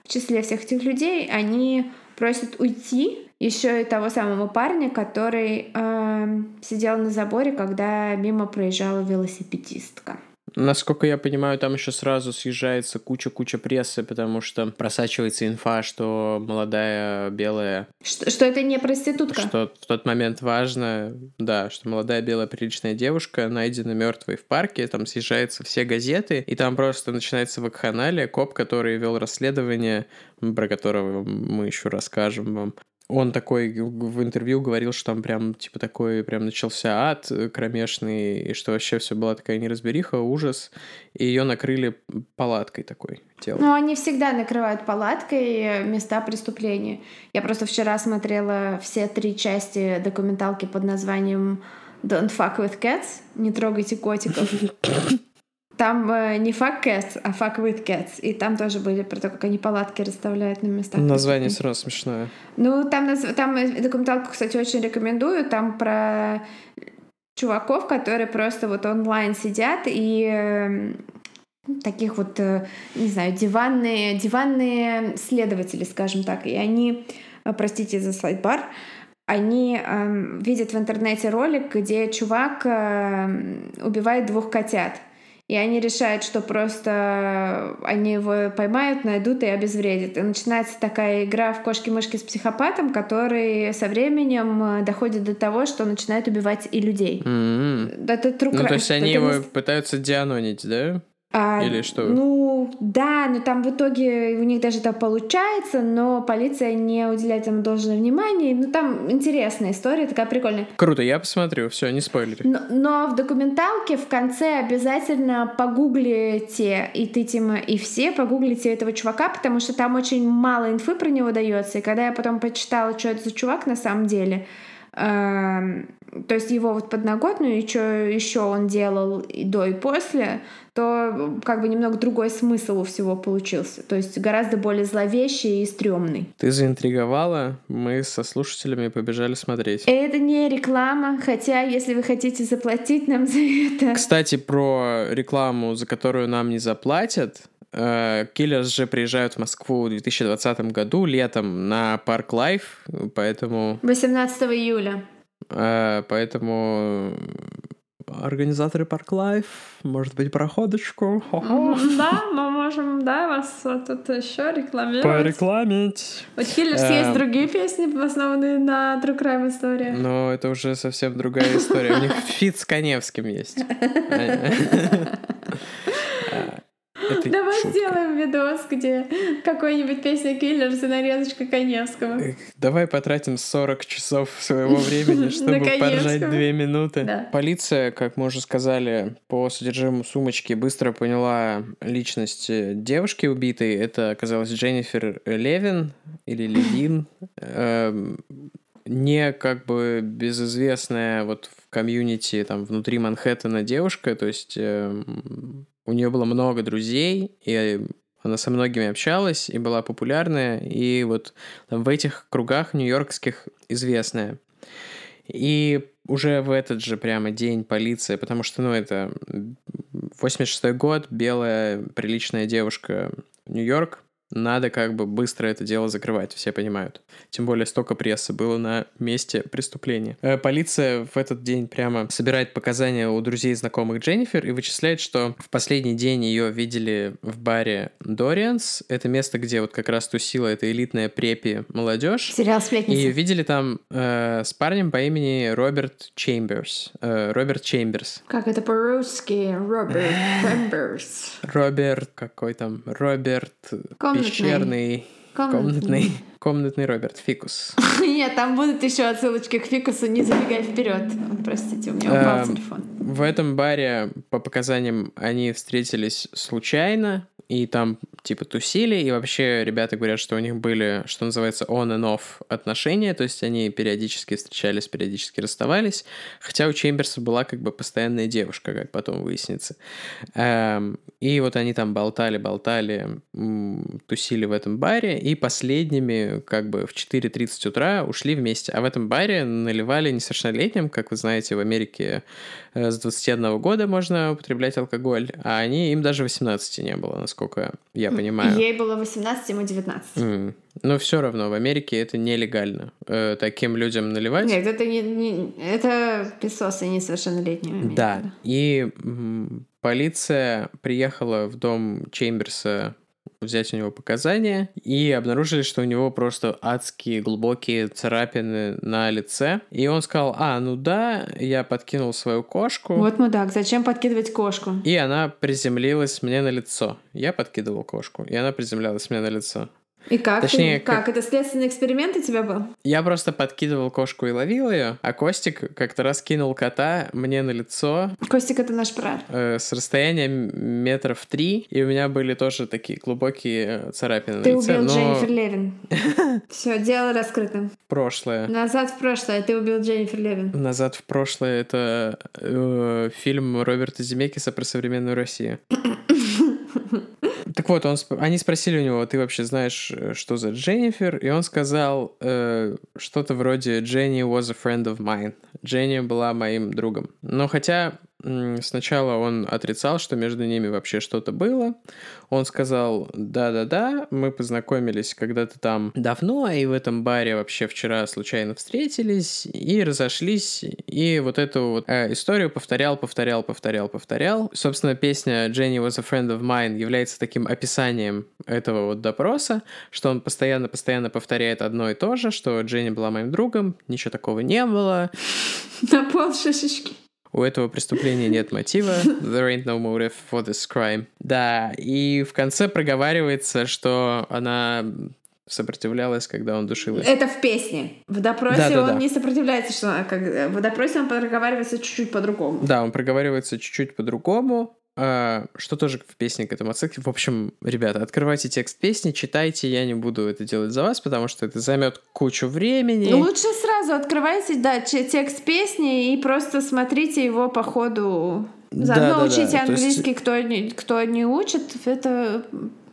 в числе всех этих людей они просят уйти еще и того самого парня, который э, сидел на заборе, когда мимо проезжала велосипедистка. Насколько я понимаю, там еще сразу съезжается куча-куча прессы, потому что просачивается инфа, что молодая белая... Что, что это не проститутка? Что в тот момент важно, да, что молодая белая приличная девушка найдена мертвой в парке, там съезжаются все газеты, и там просто начинается вакханалия, коп, который вел расследование, про которого мы еще расскажем вам, он такой в интервью говорил, что там прям, типа, такой прям начался ад кромешный, и что вообще все была такая неразбериха, ужас, и ее накрыли палаткой такой тело. Ну, они всегда накрывают палаткой места преступления. Я просто вчера смотрела все три части документалки под названием Don't fuck with cats, не трогайте котиков. Там э, не fuck cats, а fuck with cats. И там тоже были про то, как они палатки расставляют на местах. Название сразу смешное. Ну, там, там документалку, кстати, очень рекомендую. Там про чуваков, которые просто вот онлайн сидят и э, таких вот, э, не знаю, диванные, диванные следователи, скажем так. И они, э, простите за слайд-бар, они э, видят в интернете ролик, где чувак э, убивает двух котят. И они решают, что просто они его поймают, найдут и обезвредят. И начинается такая игра в кошки-мышки с психопатом, который со временем э, доходит до того, что начинает убивать и людей. Mm-hmm. Это true Ну, то есть они его пытаются дианонить, да? А, Или что? Ну, да, но там в итоге у них даже это получается, но полиция не уделяет ему должное внимание. Ну, там интересная история, такая прикольная. Круто, я посмотрю, все, не спойлери. Но, но в документалке в конце обязательно погуглите, и ты, Тима, и все погуглите этого чувака, потому что там очень мало инфы про него дается. И когда я потом почитала, что это за чувак на самом деле, эм, то есть его вот подноготную, и что еще он делал и до, и после, то как бы немного другой смысл у всего получился. То есть гораздо более зловещий и стрёмный. Ты заинтриговала, мы со слушателями побежали смотреть. Это не реклама, хотя если вы хотите заплатить нам за это... Кстати, про рекламу, за которую нам не заплатят, Killers же приезжают в Москву в 2020 году летом на Park Live, поэтому... 18 июля. Э, поэтому организаторы Park Live, может быть, проходочку. Да, мы можем, да, вас тут еще рекламировать. Порекламить. У Killers есть эм. другие песни, основанные на True Crime истории. Но это уже совсем другая история. У них feat с Коневским есть. Это Давай шутка. сделаем видос, где какой-нибудь песня Киллерс и нарезочка Коневского. Давай потратим 40 часов своего времени, чтобы поржать 2 минуты. Да. Полиция, как мы уже сказали, по содержимому сумочки быстро поняла личность девушки убитой. Это оказалась Дженнифер Левин или Левин. Эм, не как бы безызвестная вот в комьюнити там внутри Манхэттена девушка, то есть эм, у нее было много друзей, и она со многими общалась и была популярная, и вот в этих кругах нью-йоркских известная. И уже в этот же прямо день полиция, потому что, ну, это 86 год, белая приличная девушка Нью-Йорк, надо как бы быстро это дело закрывать, все понимают. Тем более столько прессы было на месте преступления. Э, полиция в этот день прямо собирает показания у друзей и знакомых Дженнифер и вычисляет, что в последний день ее видели в баре Дорианс. Это место, где вот как раз тусила эта элитная препи молодежь. Сериал «Сплетница». И видели там э, с парнем по имени Роберт Чемберс. Э, Роберт Чемберс. Как это по-русски? Роберт Чемберс. Роберт какой там? Роберт... Ком Пещерный, комнатный, комнатный Роберт Фикус. Нет, там будут еще отсылочки к Фикусу, не забегай вперед. Простите, у меня упал эм, телефон. В этом баре, по показаниям, они встретились случайно, и там типа тусили, и вообще ребята говорят, что у них были, что называется, on and off отношения, то есть они периодически встречались, периодически расставались, хотя у Чемберса была как бы постоянная девушка, как потом выяснится. Эм, и вот они там болтали, болтали, тусили в этом баре, и последними как бы в 4.30 утра ушли вместе. А в этом баре наливали несовершеннолетним, как вы знаете, в Америке э, с 21 года можно употреблять алкоголь, а они, им даже 18 не было, насколько я понимаю. Ей было 18, ему 19. Mm. Но все равно в Америке это нелегально. Э, таким людям наливать. Нет, это не, не это песосы несовершеннолетние. Да. И м, полиция приехала в дом Чемберса взять у него показания и обнаружили, что у него просто адские глубокие царапины на лице. И он сказал, а, ну да, я подкинул свою кошку. Вот мудак, зачем подкидывать кошку? И она приземлилась мне на лицо. Я подкидывал кошку, и она приземлялась мне на лицо. И как? Точнее, ты, как? как? Это следственный эксперимент у тебя был? Я просто подкидывал кошку и ловил ее, а Костик как-то раз кинул кота мне на лицо. Костик — это наш брат. Э, с расстояния метров три, и у меня были тоже такие глубокие царапины ты на лице. Ты убил но... Дженнифер Левин. Все, дело раскрыто. Прошлое. Назад в прошлое. Ты убил Дженнифер Левин. Назад в прошлое — это э, фильм Роберта Земекиса про современную Россию. Вот, он, они спросили у него, ты вообще знаешь, э, что за Дженнифер? И он сказал э, что-то вроде «Jenny was a friend of mine». Дженни была моим другом. Но хотя Сначала он отрицал, что между ними вообще что-то было. Он сказал, да-да-да, мы познакомились когда-то там давно, и в этом баре вообще вчера случайно встретились, и разошлись, и вот эту вот э, историю повторял, повторял, повторял, повторял. Собственно, песня «Jenny was a friend of mine» является таким описанием этого вот допроса, что он постоянно-постоянно повторяет одно и то же, что Дженни была моим другом, ничего такого не было. На пол шишечки. У этого преступления нет мотива. There ain't no motive for this crime. Да, и в конце проговаривается, что она сопротивлялась, когда он душил Это в песне. В допросе да, да, он да. не сопротивляется, что как в допросе он проговаривается чуть-чуть по-другому. Да, он проговаривается чуть-чуть по-другому. А, что тоже в песне к этому отсылке. В общем, ребята, открывайте текст песни, читайте, я не буду это делать за вас, потому что это займет кучу времени. Лучше сразу открывайте, да, текст песни и просто смотрите его по ходу. Заодно да, да, учите да. английский, есть... кто, не, кто не учит, это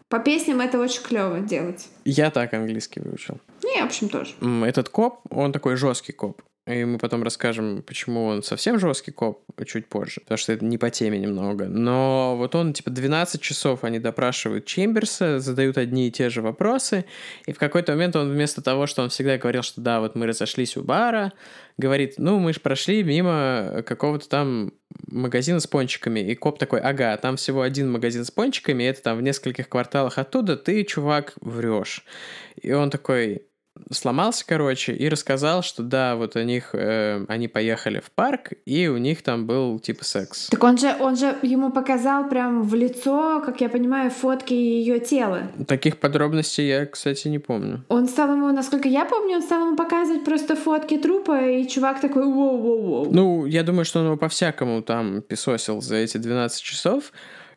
по песням это очень клево делать. Я так английский выучил. Не, в общем, тоже. Этот коп, он такой жесткий коп. И мы потом расскажем, почему он совсем жесткий коп чуть позже, потому что это не по теме немного. Но вот он, типа, 12 часов они допрашивают Чемберса, задают одни и те же вопросы, и в какой-то момент он вместо того, что он всегда говорил, что да, вот мы разошлись у бара, говорит, ну, мы же прошли мимо какого-то там магазина с пончиками, и коп такой, ага, там всего один магазин с пончиками, это там в нескольких кварталах оттуда, ты, чувак, врешь. И он такой, сломался, короче, и рассказал, что да, вот у них, э, они поехали в парк, и у них там был типа секс. Так он же, он же ему показал прям в лицо, как я понимаю, фотки ее тела. Таких подробностей я, кстати, не помню. Он стал ему, насколько я помню, он стал ему показывать просто фотки трупа, и чувак такой воу-воу-воу. Ну, я думаю, что он его по-всякому там писосил за эти 12 часов,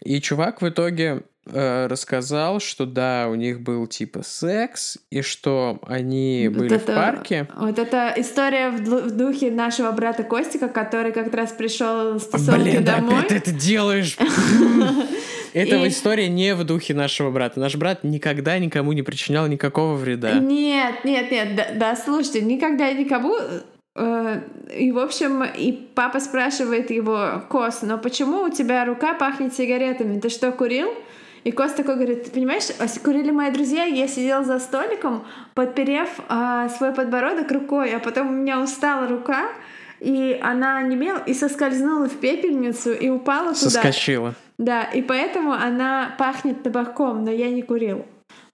и чувак в итоге Э, рассказал, что да, у них был типа секс, и что они вот были это, в парке. Вот это история в, в духе нашего брата Костика, который как раз пришел с тусовки Блин, домой. опять ты это делаешь! Эта история не в духе нашего брата. Наш брат никогда никому не причинял никакого вреда. Нет, нет, нет, да, да слушайте, никогда никому и, в общем, и папа спрашивает его, Кос, но почему у тебя рука пахнет сигаретами? Ты что, курил? И Кост такой говорит, ты понимаешь, курили мои друзья, я сидел за столиком, подперев а, свой подбородок рукой, а потом у меня устала рука, и она немела и соскользнула в пепельницу и упала туда. Соскочила. Да, и поэтому она пахнет табаком, но я не курил.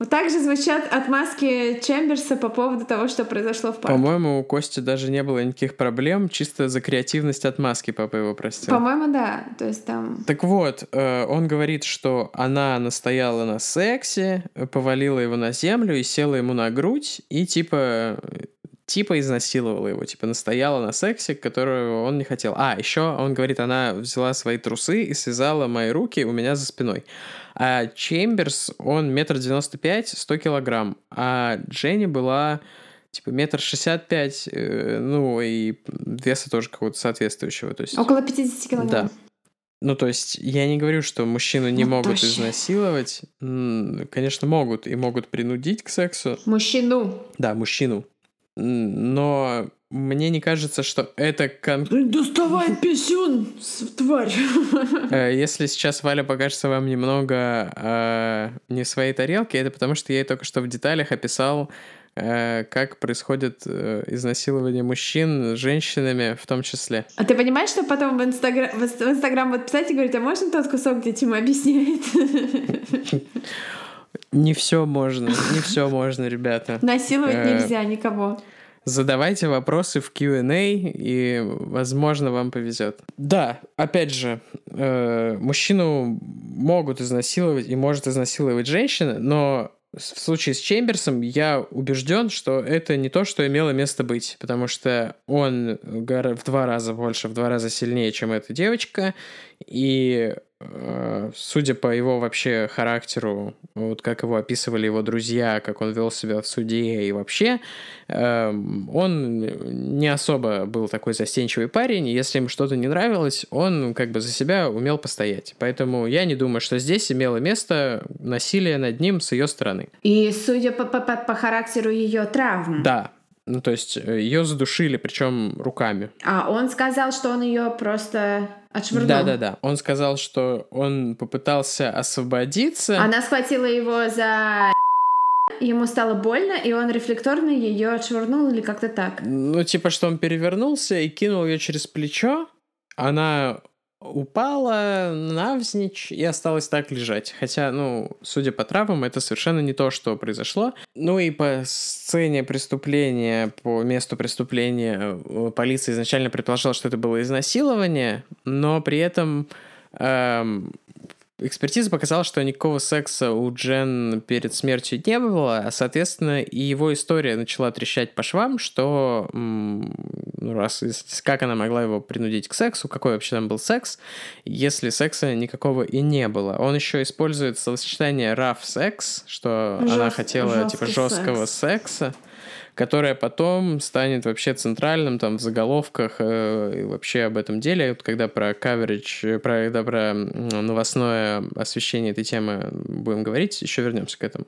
Вот так же звучат отмазки Чемберса по поводу того, что произошло в парке. По-моему, у Кости даже не было никаких проблем, чисто за креативность отмазки папа его простил. По-моему, да. То есть там... Так вот, э, он говорит, что она настояла на сексе, повалила его на землю и села ему на грудь, и типа типа изнасиловала его, типа настояла на сексе, которого он не хотел. А, еще он говорит, она взяла свои трусы и связала мои руки у меня за спиной. А Чемберс, он метр девяносто пять, сто килограмм, а Дженни была типа метр шестьдесят пять, э, ну и веса тоже какого-то соответствующего. То есть... Около 50 килограмм. Да. Ну, то есть, я не говорю, что мужчину не ну, могут вообще. изнасиловать. Конечно, могут и могут принудить к сексу. Мужчину. Да, мужчину. Но мне не кажется, что это... Кон... Доставай писюн, тварь! Э, если сейчас Валя покажется вам немного э, не в своей тарелке, это потому что я ей только что в деталях описал Э, как происходит э, изнасилование мужчин женщинами в том числе. А ты понимаешь, что потом в Инстаграм, в Инстаграм вот писать и говорить, а можно тот кусок, где Тима объясняет? Не все можно, не все можно, ребята. Насиловать э, нельзя никого. Задавайте вопросы в Q&A, и, возможно, вам повезет. Да, опять же, мужчину могут изнасиловать и может изнасиловать женщина, но в случае с Чемберсом я убежден, что это не то, что имело место быть, потому что он в два раза больше, в два раза сильнее, чем эта девочка, и Э, судя по его вообще характеру, вот как его описывали его друзья, как он вел себя в суде и вообще, эм, он не особо был такой застенчивый парень, если ему что-то не нравилось, он как бы за себя умел постоять. Поэтому я не думаю, что здесь имело место насилие над ним с ее стороны. И судя по, по, по характеру ее травм. Да, ну, то есть э, ее задушили, причем руками. А он сказал, что он ее просто отшвырнул. Да, да, да. Он сказал, что он попытался освободиться. Она схватила его за Ему стало больно, и он рефлекторно ее отшвырнул или как-то так. Ну, типа, что он перевернулся и кинул ее через плечо. Она упала навзничь и осталась так лежать. Хотя, ну, судя по травмам, это совершенно не то, что произошло. Ну и по сцене преступления, по месту преступления, э, полиция изначально предположила, что это было изнасилование, но при этом эм, Экспертиза показала, что никакого секса у Джен перед смертью не было, а, соответственно, и его история начала трещать по швам, что ну, раз как она могла его принудить к сексу, какой вообще там был секс, если секса никакого и не было. Он еще использует словосочетание rough sex, что Жест, она хотела типа жесткого секс. секса которое потом станет вообще центральным там в заголовках э, и вообще об этом деле. Вот когда про coverage, про, когда про новостное освещение этой темы будем говорить, еще вернемся к этому.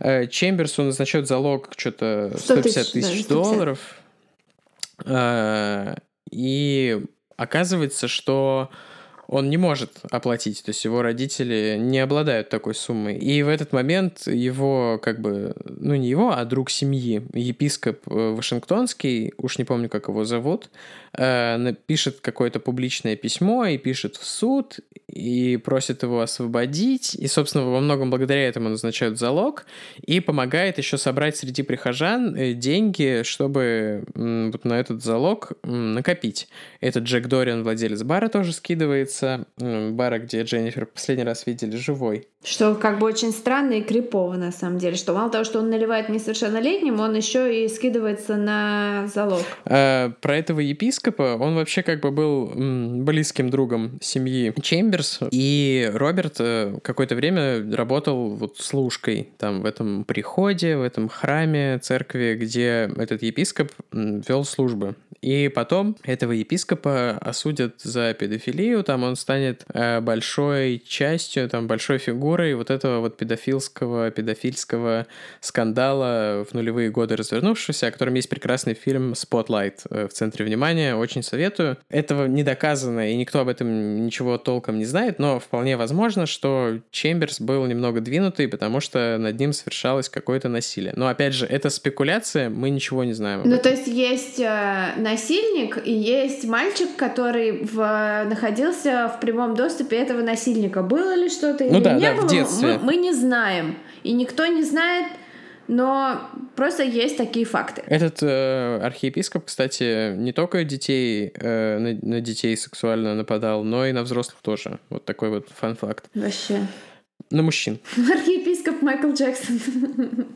Э, Чемберсу назначают залог что-то 150 тысяч да, долларов. Э, и оказывается, что он не может оплатить, то есть его родители не обладают такой суммой. И в этот момент его, как бы, ну не его, а друг семьи, епископ э, Вашингтонский, уж не помню, как его зовут, э, пишет какое-то публичное письмо и пишет в суд, и просит его освободить, и, собственно, во многом благодаря этому назначают залог, и помогает еще собрать среди прихожан э, деньги, чтобы вот на этот залог накопить. Этот Джек Дориан, владелец бара, тоже скидывается, бара, где Дженнифер последний раз видели живой. Что как бы очень странно и крипово, на самом деле, что мало того, что он наливает несовершеннолетним, он еще и скидывается на залог. А, про этого епископа, он вообще как бы был близким другом семьи Чемберс, и Роберт э, какое-то время работал вот служкой там в этом приходе, в этом храме, церкви, где этот епископ вел службы. И потом этого епископа осудят за педофилию, там он станет э, большой частью, там большой фигурой вот этого вот педофильского, педофильского скандала в нулевые годы развернувшегося, о котором есть прекрасный фильм «Spotlight» э, в центре внимания, очень советую. Этого не доказано, и никто об этом ничего толком не знает, но вполне возможно, что Чемберс был немного двинутый, потому что над ним совершалось какое-то насилие. Но опять же, это спекуляция, мы ничего не знаем. Ну, то есть есть э, насильник и есть мальчик, который в, находился в прямом доступе этого насильника. Было ли что-то ну, или да, не да, было, в детстве. Мы, мы не знаем. И никто не знает, но просто есть такие факты. Этот э, архиепископ, кстати, не только детей э, на, на детей сексуально нападал, но и на взрослых тоже. Вот такой вот фан-факт. Вообще. На мужчин. Архиепископ Майкл Джексон.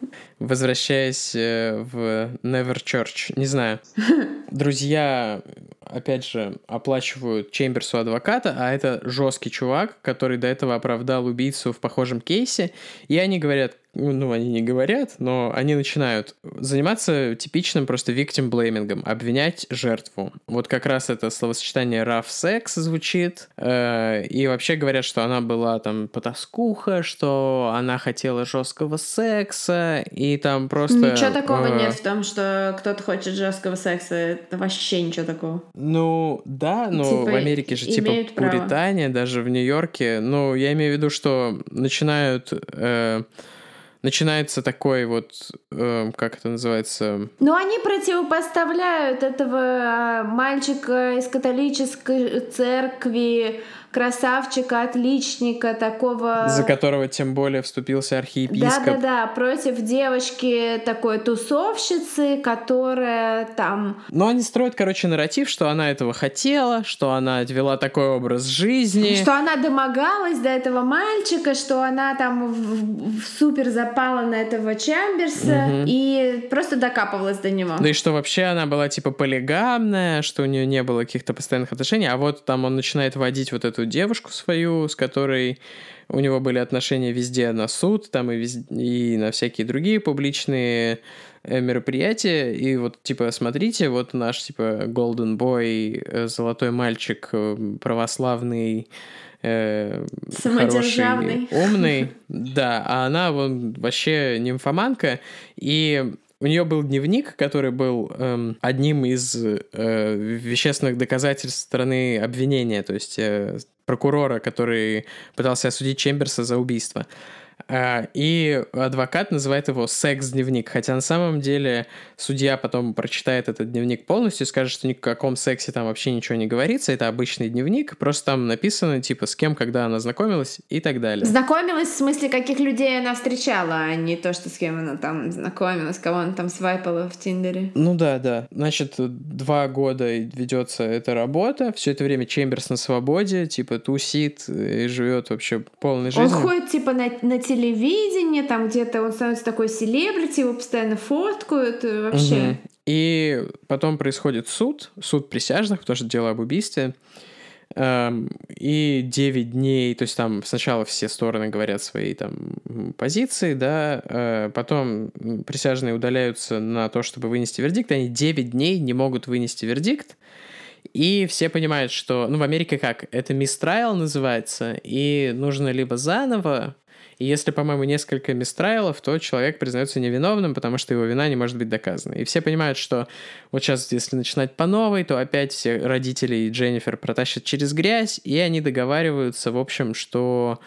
возвращаясь э, в Never Church. Не знаю. Друзья, опять же, оплачивают Чемберсу адвоката, а это жесткий чувак, который до этого оправдал убийцу в похожем кейсе. И они говорят, ну, они не говорят, но они начинают заниматься типичным просто victim блеймингом, обвинять жертву. Вот как раз это словосочетание rough sex звучит, э, и вообще говорят, что она была там потаскуха, что она хотела жесткого секса, и там просто... Ничего такого э, нет в том, что кто-то хочет жесткого секса, это вообще ничего такого. Ну, да, но типа, в Америке же типа Пуритания, даже в Нью-Йорке, ну, я имею в виду, что начинают... Э, начинается такой вот, э, как это называется? Ну, они противопоставляют этого а, мальчика из католической церкви, красавчика, отличника, такого... За которого тем более вступился архиепископ. Да-да-да, против девочки такой тусовщицы, которая там... Но они строят, короче, нарратив, что она этого хотела, что она вела такой образ жизни. Что она домогалась до этого мальчика, что она там в, в супер запала на этого Чамберса угу. и просто докапывалась до него. Да и что вообще она была типа полигамная, что у нее не было каких-то постоянных отношений, а вот там он начинает водить вот эту эту девушку свою, с которой у него были отношения везде на суд, там и, везде, и на всякие другие публичные э, мероприятия. И вот, типа, смотрите, вот наш, типа, golden boy, э, золотой мальчик, э, православный, э, хороший, умный. Да, а она вон вообще нимфоманка. И у нее был дневник, который был эм, одним из э, вещественных доказательств стороны обвинения, то есть э, прокурора, который пытался осудить Чемберса за убийство. А, и адвокат называет его секс-дневник, хотя на самом деле судья потом прочитает этот дневник полностью и скажет, что ни о каком сексе там вообще ничего не говорится, это обычный дневник, просто там написано, типа, с кем, когда она знакомилась и так далее. Знакомилась в смысле, каких людей она встречала, а не то, что с кем она там знакомилась, кого она там свайпала в Тиндере. Ну да, да. Значит, два года ведется эта работа, все это время Чемберс на свободе, типа, тусит и живет вообще полной жизнью. Он ходит, типа, на, на телевидение, там где-то он становится такой селебрити, его постоянно фоткают, вообще. Угу. И потом происходит суд, суд присяжных, потому что дело об убийстве. Эм, и 9 дней, то есть там сначала все стороны говорят свои там позиции, да, э, потом присяжные удаляются на то, чтобы вынести вердикт, они 9 дней не могут вынести вердикт, и все понимают, что, ну, в Америке как, это мистрайл называется, и нужно либо заново и если, по-моему, несколько мистрайлов, то человек признается невиновным, потому что его вина не может быть доказана. И все понимают, что вот сейчас, если начинать по новой, то опять все родители и Дженнифер протащат через грязь, и они договариваются, в общем, что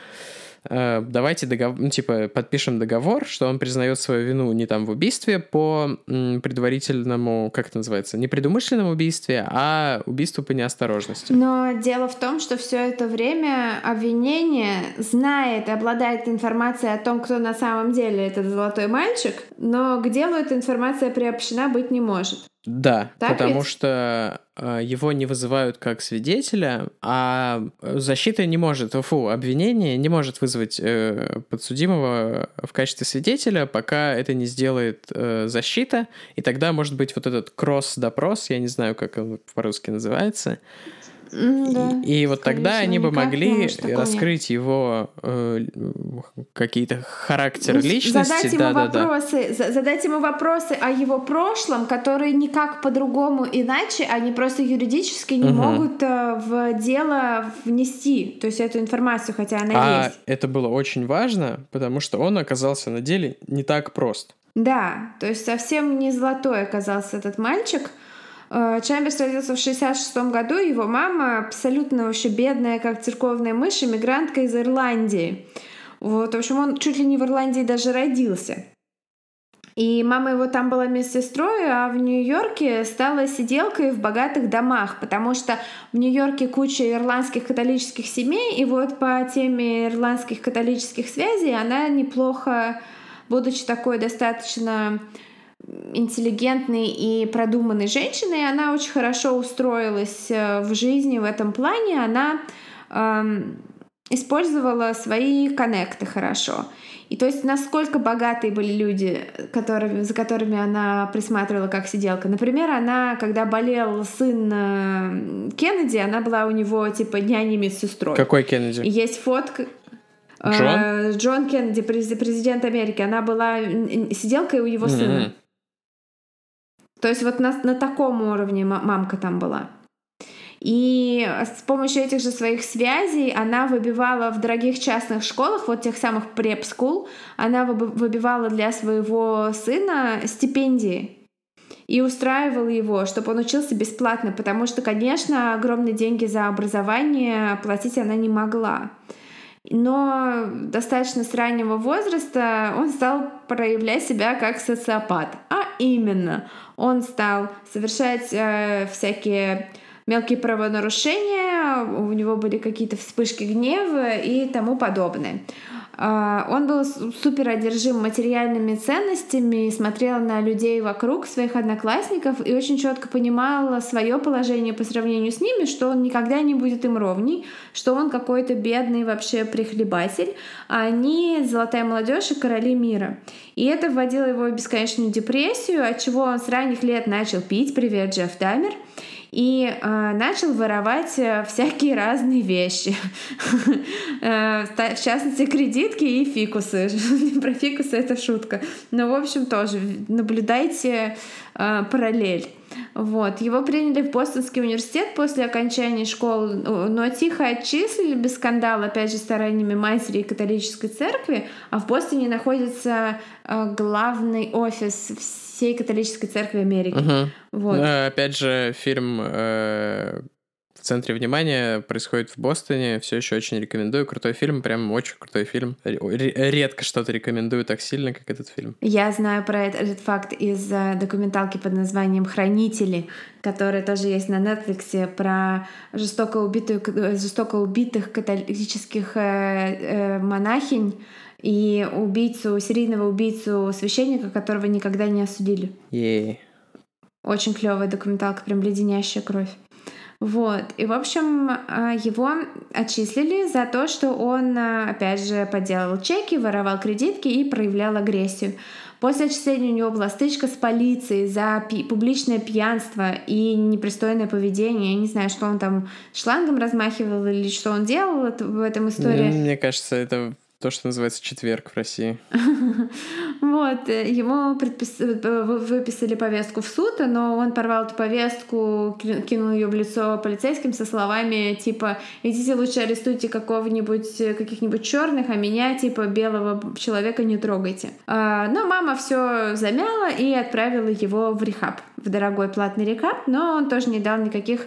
давайте договор, ну, типа, подпишем договор, что он признает свою вину не там в убийстве по предварительному, как это называется, не предумышленному убийстве, а убийству по неосторожности. Но дело в том, что все это время обвинение знает и обладает информацией о том, кто на самом деле этот золотой мальчик, но к делу эта информация приобщена быть не может. Да, так потому ведь? что э, его не вызывают как свидетеля, а защита не может, фу, обвинение не может вызвать э, подсудимого в качестве свидетеля, пока это не сделает э, защита, и тогда может быть вот этот кросс-допрос, я не знаю, как он по-русски называется, да, и, и вот тогда они бы могли раскрыть нет. его э, какие-то характер ну, личности. Задать ему, да, вопросы, да, да. задать ему вопросы о его прошлом, которые никак по-другому иначе, они просто юридически не угу. могут э, в дело внести, то есть эту информацию, хотя она а есть. это было очень важно, потому что он оказался на деле не так прост. Да, то есть совсем не золотой оказался этот мальчик. Э, Чамберс родился в 66 году, его мама абсолютно вообще бедная, как церковная мышь, иммигрантка из Ирландии. Вот, в общем, он чуть ли не в Ирландии даже родился. И мама его там была медсестрой, а в Нью-Йорке стала сиделкой в богатых домах, потому что в Нью-Йорке куча ирландских католических семей, и вот по теме ирландских католических связей она неплохо, будучи такой достаточно интеллигентной и продуманной женщиной. Она очень хорошо устроилась э, в жизни в этом плане. Она эм, использовала свои коннекты хорошо. И то есть насколько богатые были люди, которыми, за которыми она присматривала как сиделка. Например, она, когда болел сын э, Кеннеди, она была у него типа няней медсестрой. Какой Кеннеди? Есть фотка... Э, Джон? Джон Кеннеди, президент Америки. Она была сиделкой у его mm-hmm. То есть вот на, на таком уровне мамка там была. И с помощью этих же своих связей она выбивала в дорогих частных школах, вот тех самых преп-скул, она выбивала для своего сына стипендии и устраивала его, чтобы он учился бесплатно, потому что, конечно, огромные деньги за образование платить она не могла. Но достаточно с раннего возраста он стал проявлять себя как социопат. А именно, он стал совершать э, всякие мелкие правонарушения, у него были какие-то вспышки гнева и тому подобное. А, он был супер одержим материальными ценностями, смотрел на людей вокруг, своих одноклассников и очень четко понимал свое положение по сравнению с ними, что он никогда не будет им ровней, что он какой-то бедный вообще прихлебатель, а они золотая молодежь и короли мира. И это вводило его в бесконечную депрессию, от чего он с ранних лет начал пить, привет, Джефф Даймер, и э, начал воровать э, всякие разные вещи. Э, в частности, кредитки и фикусы. Про фикусы это шутка. Но, в общем, тоже наблюдайте э, параллель. Вот. Его приняли в Бостонский университет после окончания школы, но тихо отчислили без скандала, опять же, стараниями матери и католической церкви, а в Бостоне находится главный офис всей католической церкви Америки. Угу. Вот. Ну, опять же, фильм э, в центре внимания происходит в Бостоне. Все еще очень рекомендую. Крутой фильм, прям очень крутой фильм. Редко что-то рекомендую так сильно, как этот фильм. Я знаю про этот, этот факт из э, документалки под названием «Хранители», которая тоже есть на Netflix, про жестоко, убитую, жестоко убитых католических э, э, монахинь, и убийцу, серийного убийцу священника, которого никогда не осудили. Yeah. Очень клевая документалка, прям леденящая кровь. Вот. И, в общем, а, его отчислили за то, что он, а, опять же, подделал чеки, воровал кредитки и проявлял агрессию. После отчисления у него была стычка с полицией за пи- публичное пьянство и непристойное поведение. Я не знаю, что он там шлангом размахивал или что он делал в этом истории. Мне кажется, это то, что называется четверг в России. Вот, э, ему э, выписали повестку в суд, но он порвал эту повестку, кинул ее в лицо полицейским со словами типа «Идите лучше арестуйте какого-нибудь, э, каких-нибудь черных, а меня, типа, белого человека не трогайте». А, но мама все замяла и отправила его в рехаб, в дорогой платный рехаб, но он тоже не дал никаких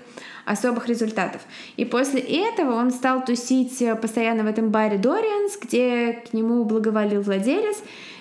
особых результатов. И после этого он стал тусить э, постоянно в этом баре Дорианс, где к нему благоволил владелец,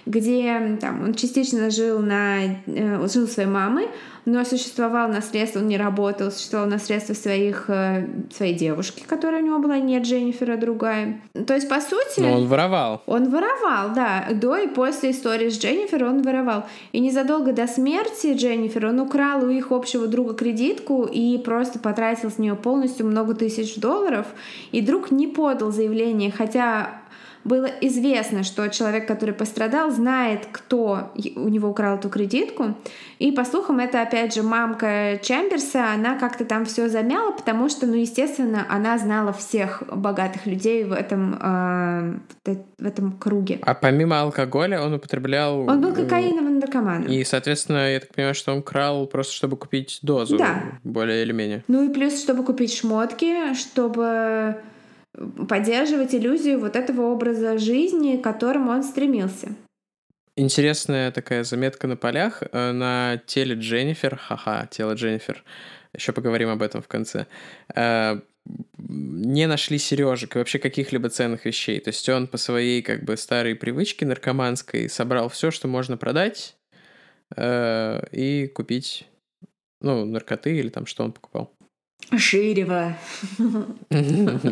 где там, он частично жил, на, э, жил своей мамой, но существовал на средства, он не работал, существовал на средства своих, э, своей девушки, которая у него была не Дженнифер, а другая. То есть, по сути... Но он воровал. Он воровал, да. До и после истории с Дженнифер он воровал. И незадолго до смерти Дженнифер он украл у их общего друга кредитку и просто потратил с нее полностью много тысяч долларов. И друг не подал заявление, хотя было известно, что человек, который пострадал, знает, кто у него украл эту кредитку. И по слухам, это опять же мамка Чамберса, она как-то там все замяла, потому что, ну, естественно, она знала всех богатых людей в этом, э, в этом круге. А помимо алкоголя он употреблял... Он был э, кокаиновым наркоманом. И, соответственно, я так понимаю, что он крал просто, чтобы купить дозу, да. более или менее. Ну и плюс, чтобы купить шмотки, чтобы поддерживать иллюзию вот этого образа жизни, к которому он стремился. Интересная такая заметка на полях. Э, на теле Дженнифер, ха-ха, тело Дженнифер, еще поговорим об этом в конце, э, не нашли сережек и вообще каких-либо ценных вещей. То есть он по своей как бы старой привычке наркоманской собрал все, что можно продать э, и купить, ну, наркоты или там что он покупал. Ширева.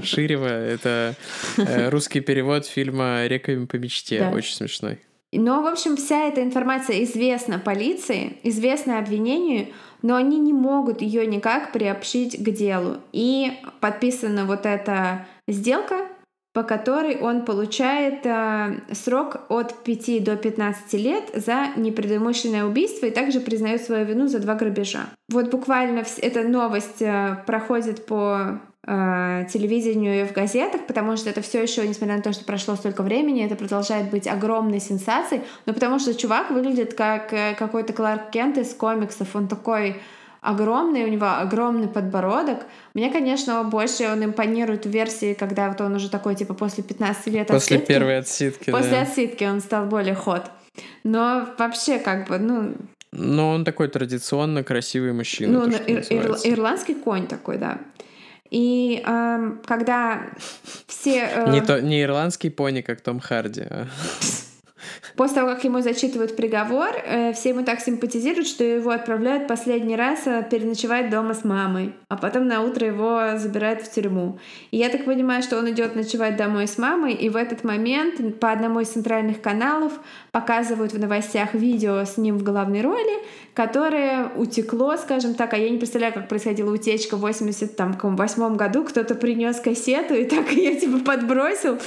Ширева — это э, русский перевод фильма «Реквием по мечте». Да. Очень смешной. Но, в общем, вся эта информация известна полиции, известна обвинению, но они не могут ее никак приобщить к делу. И подписана вот эта сделка по которой он получает э, срок от 5 до 15 лет за непредумышленное убийство и также признает свою вину за два грабежа. Вот буквально эта новость э, проходит по э, телевидению и в газетах, потому что это все еще, несмотря на то, что прошло столько времени, это продолжает быть огромной сенсацией, но потому что чувак выглядит как э, какой-то Кларк Кент из комиксов, он такой огромный, у него огромный подбородок. Мне, конечно, больше он импонирует в версии, когда вот он уже такой, типа, после 15 лет После отсидки. первой отсидки, После да. отсидки он стал более ход. Но вообще, как бы, ну... Но он такой традиционно красивый мужчина. Ну, то, ир- ир- ирландский конь такой, да. И э, когда все... Э... Не, то, не ирландский пони, как Том Харди, а... После того, как ему зачитывают приговор, э, все ему так симпатизируют, что его отправляют последний раз э, переночевать дома с мамой, а потом на утро его забирают в тюрьму. И я так понимаю, что он идет ночевать домой с мамой, и в этот момент по одному из центральных каналов показывают в новостях видео с ним в главной роли, которое утекло, скажем так, а я не представляю, как происходила утечка в 88 году, кто-то принес кассету и так ее типа подбросил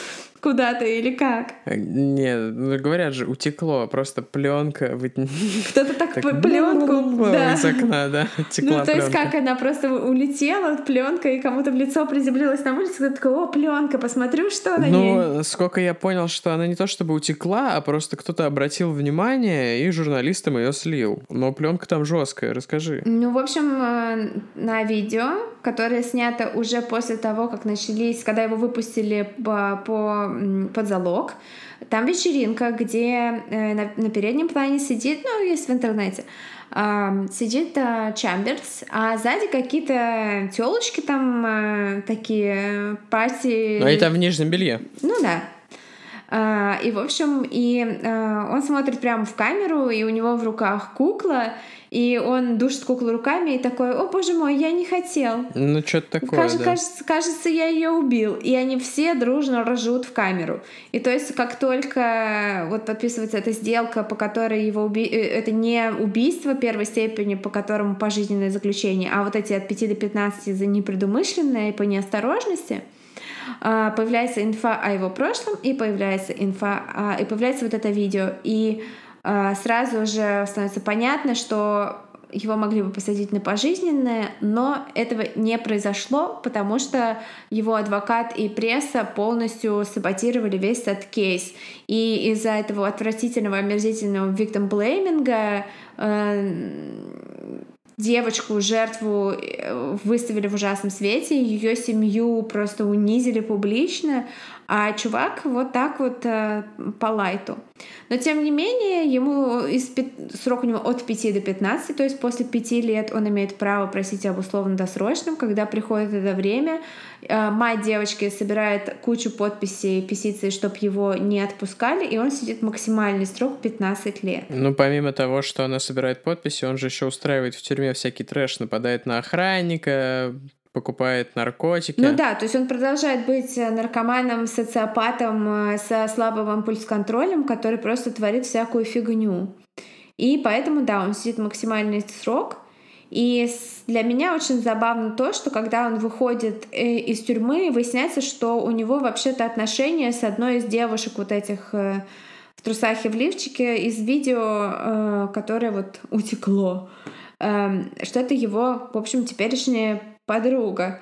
куда-то или как? Э, нет, ну говорят же, утекло, просто пленка. Кто-то так, так пленку да. из окна, да, текла Ну, то есть как она просто улетела, пленка, и кому-то в лицо приземлилась на улице, кто такой, о, пленка, посмотрю, что на ну, ней. Ну, сколько я понял, что она не то чтобы утекла, а просто кто-то обратил внимание, и журналистам ее слил. Но пленка там жесткая, расскажи. Ну, в общем, э, на видео, которое снято уже после того, как начались, когда его выпустили по, по под залог. Там вечеринка, где э, на, на переднем плане сидит, ну, есть в интернете, сидит э, Чамберс, а сзади какие-то телочки там э, такие пати. Ну, это в нижнем белье. Ну да. Uh, и, в общем, и он смотрит прямо в камеру, и у него в руках кукла, и он душит куклу руками и такой, о боже мой, я не хотел. Ну, что-то такое, Кажется, да. кажется, кажется, я ее убил. И они все дружно ржут в камеру. И то есть, как только вот подписывается эта сделка, по которой его уби... Э, это не убийство первой степени, по которому пожизненное заключение, а вот эти от 5 до 15 за непредумышленное и по неосторожности, а, появляется инфа о его прошлом, и появляется инфа, а, и появляется вот это видео. И сразу же становится понятно, что его могли бы посадить на пожизненное, но этого не произошло, потому что его адвокат и пресса полностью саботировали весь этот кейс. И из-за этого отвратительного, омерзительного blaming э, девочку, жертву э, выставили в ужасном свете, ее семью просто унизили публично, а чувак вот так вот э, по лайту. Но тем не менее, ему из, срок у него от 5 до 15, то есть после 5 лет он имеет право просить об условно-досрочном, когда приходит это время. Э, мать девочки собирает кучу подписей, петиций, чтобы его не отпускали, и он сидит максимальный срок 15 лет. Ну, помимо того, что она собирает подписи, он же еще устраивает в тюрьме всякий трэш, нападает на охранника, покупает наркотики. Ну да, то есть он продолжает быть э, наркоманом, социопатом э, со слабым импульс-контролем, который просто творит всякую фигню. И поэтому, да, он сидит максимальный срок. И для меня очень забавно то, что когда он выходит э, из тюрьмы, выясняется, что у него вообще-то отношения с одной из девушек вот этих в трусах и в лифчике из видео, которое вот утекло. Эм, что это его, в общем, теперешняя подруга.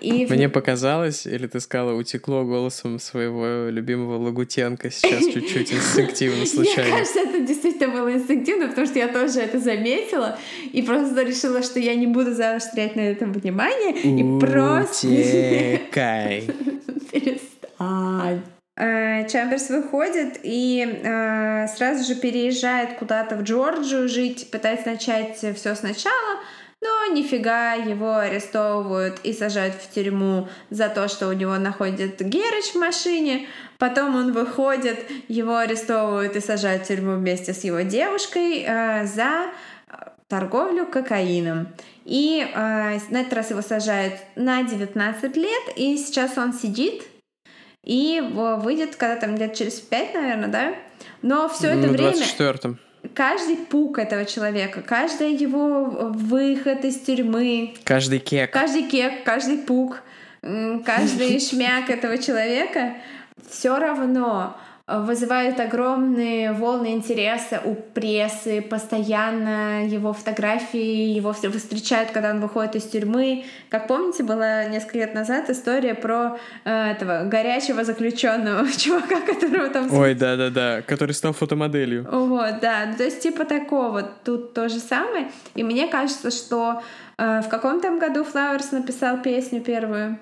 И Мне показалось, или ты сказала, утекло голосом своего любимого Лагутенко сейчас чуть-чуть инстинктивно, случайно. Мне кажется, это действительно было инстинктивно, потому что я тоже это заметила и просто решила, что я не буду заострять на этом внимание и просто... Утекай. Перестань. Э, Чамберс выходит и э, сразу же переезжает куда-то в Джорджию жить, пытается начать все сначала, но нифига его арестовывают и сажают в тюрьму за то, что у него находит Герыч в машине. Потом он выходит, его арестовывают и сажают в тюрьму вместе с его девушкой э, за торговлю кокаином. И э, на этот раз его сажают на 19 лет, и сейчас он сидит и выйдет когда там лет через 5, наверное, да? Но все это время... 24 каждый пук этого человека, каждый его выход из тюрьмы, каждый кек, каждый кек, каждый пук, каждый шмяк этого человека все равно вызывает огромные волны интереса у прессы, постоянно его фотографии, его встречают, когда он выходит из тюрьмы. Как помните, была несколько лет назад история про э, этого горячего заключенного чувака, которого там... Ой, да-да-да, который стал фотомоделью. Вот, да, ну, то есть типа такого. Тут то же самое. И мне кажется, что э, в каком там году Flowers написал песню первую?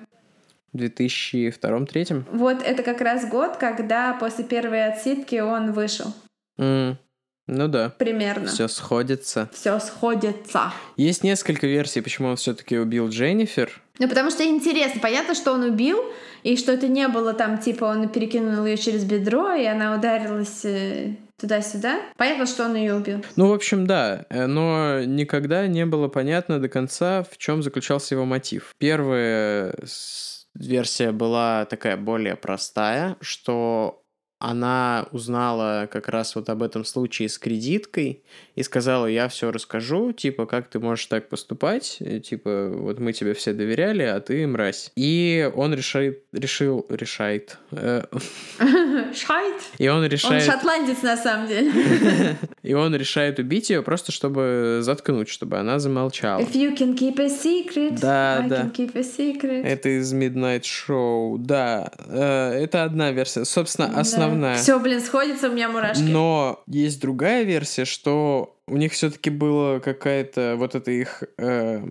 В 2002-2003? Вот это как раз год, когда после первой отсидки он вышел. Mm. Ну да. Примерно. Все сходится. Все сходится. Есть несколько версий, почему он все-таки убил Дженнифер. Ну, потому что интересно. Понятно, что он убил, и что это не было там, типа, он перекинул ее через бедро, и она ударилась э, туда-сюда. Понятно, что он ее убил. Ну, в общем, да. Э, но никогда не было понятно до конца, в чем заключался его мотив. Первое версия была такая более простая, что она узнала как раз вот об этом случае с кредиткой и сказала, я все расскажу, типа, как ты можешь так поступать, и, типа, вот мы тебе все доверяли, а ты мразь. И он решает, решил, решает. Э, Шайт? И он решает... Он шотландец на самом деле. И он решает убить ее просто, чтобы заткнуть, чтобы она замолчала. If you can keep a secret, да, I да. can keep a secret. Это из Midnight Show, да. Э, это одна версия. Собственно, основная основная. Все, блин, сходится у меня мурашки. Но есть другая версия, что у них все-таки было какая-то вот это их э,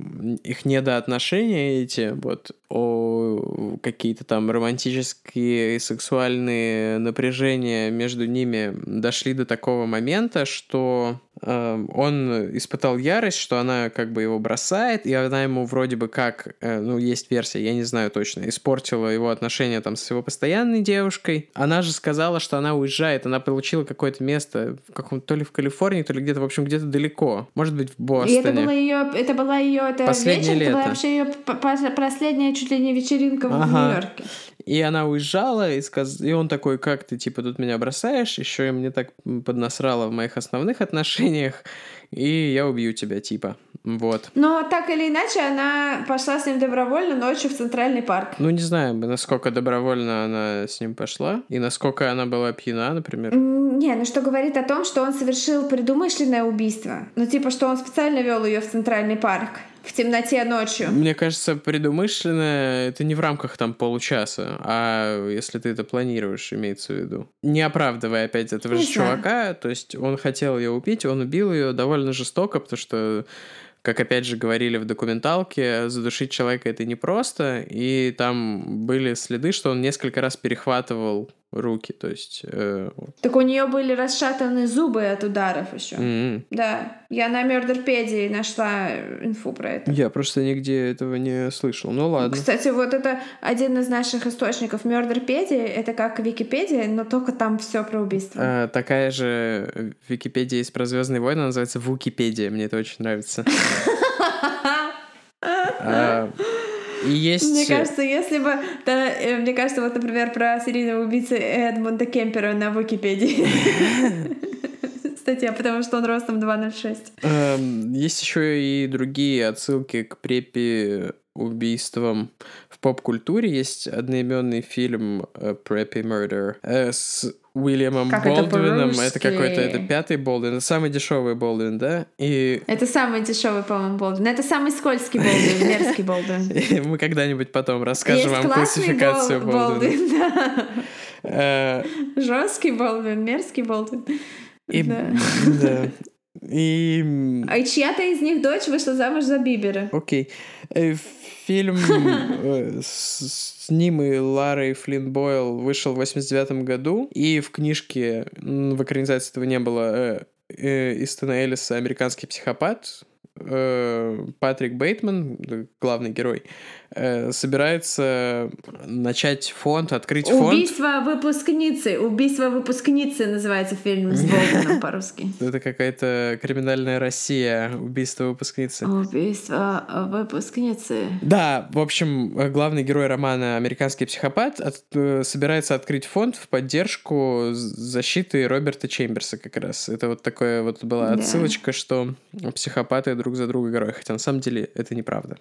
их недоотношения эти вот о какие-то там романтические и сексуальные напряжения между ними дошли до такого момента, что он испытал ярость, что она как бы его бросает, и она ему вроде бы как, э, ну есть версия, я не знаю точно, испортила его отношения там с его постоянной девушкой. Она же сказала, что она уезжает, она получила какое-то место в каком то ли в Калифорнии, то ли где-то, в общем, где-то далеко. Может быть, в Бостоне. И это было ее, это была ее, это Последнее вечер, лето. это была вообще ее последняя чуть ли не вечеринка ага. в Нью-Йорке. И она уезжала, и, сказ... и он такой, как ты, типа, тут меня бросаешь, еще и мне так поднасрало в моих основных отношениях, и я убью тебя, типа. Вот. Но так или иначе, она пошла с ним добровольно ночью в Центральный парк. Ну, не знаю, насколько добровольно она с ним пошла, и насколько она была пьяна, например. Не, ну что говорит о том, что он совершил предумышленное убийство. Ну, типа, что он специально вел ее в Центральный парк в темноте ночью. Мне кажется, предумышленно это не в рамках там получаса, а если ты это планируешь, имеется в виду. Не оправдывая опять этого не же знаю. чувака, то есть он хотел ее убить, он убил ее довольно жестоко, потому что как опять же говорили в документалке, задушить человека это непросто, и там были следы, что он несколько раз перехватывал руки, то есть... Э... Так у нее были расшатаны зубы от ударов еще. Mm-hmm. Да, я на Мёрдерпедии нашла инфу про это. Я просто нигде этого не слышал, ну ладно. Кстати, вот это один из наших источников Мёрдерпедии, это как Википедия, но только там все про убийство. А, такая же Википедия есть про Звездные войны, называется Вукипедия, мне это очень нравится. А, и есть... Мне кажется, если бы... Да, э, мне кажется, вот, например, про серийного убийцу Эдмунда Кемпера на Википедии. Статья, потому что он ростом 2,06. Эм, есть еще и другие отсылки к препи убийствам поп-культуре. Есть одноименный фильм Preppy Murder э, с Уильямом как Болдвином. Это, это какой-то, это пятый Болдвин, это самый дешевый Болдвин, да? И... Это самый дешевый, по-моему, Болдвин. Это самый скользкий Болдвин, мерзкий Болдвин. Мы когда-нибудь потом расскажем вам классификацию Болдвина. Э, Жесткий Болдвин, мерзкий Болдвин. И, да. И... А чья-то из них дочь вышла замуж за Бибера. Окей. Okay. Э, фильм э, с, ним и Ларой Флинн Бойл вышел в 89 году, и в книжке в экранизации этого не было э, Истона Эллиса «Американский психопат», Патрик Бейтман, главный герой, э, собирается начать фонд, открыть фонд. Убийство выпускницы. Убийство выпускницы называется фильм с Болденом по-русски. Это какая-то криминальная Россия. Убийство выпускницы. Убийство выпускницы. Да, в общем, главный герой романа «Американский психопат» от, э, собирается открыть фонд в поддержку защиты Роберта Чемберса как раз. Это вот такая вот была отсылочка, да. что психопаты друг за друга герои. Хотя на самом деле это неправда.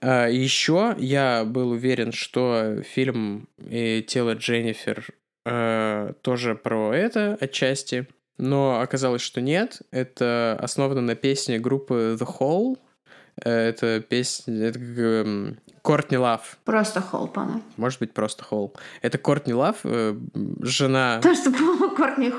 А, еще я был уверен, что фильм и тело Дженнифер э, тоже про это отчасти, но оказалось, что нет. Это основано на песне группы The Hole. Э, это песня... Это эм, Кортни Лав. Просто Холл, по-моему. Может быть, просто Холл. Это Кортни Лав, э, жена... То, что Кортни,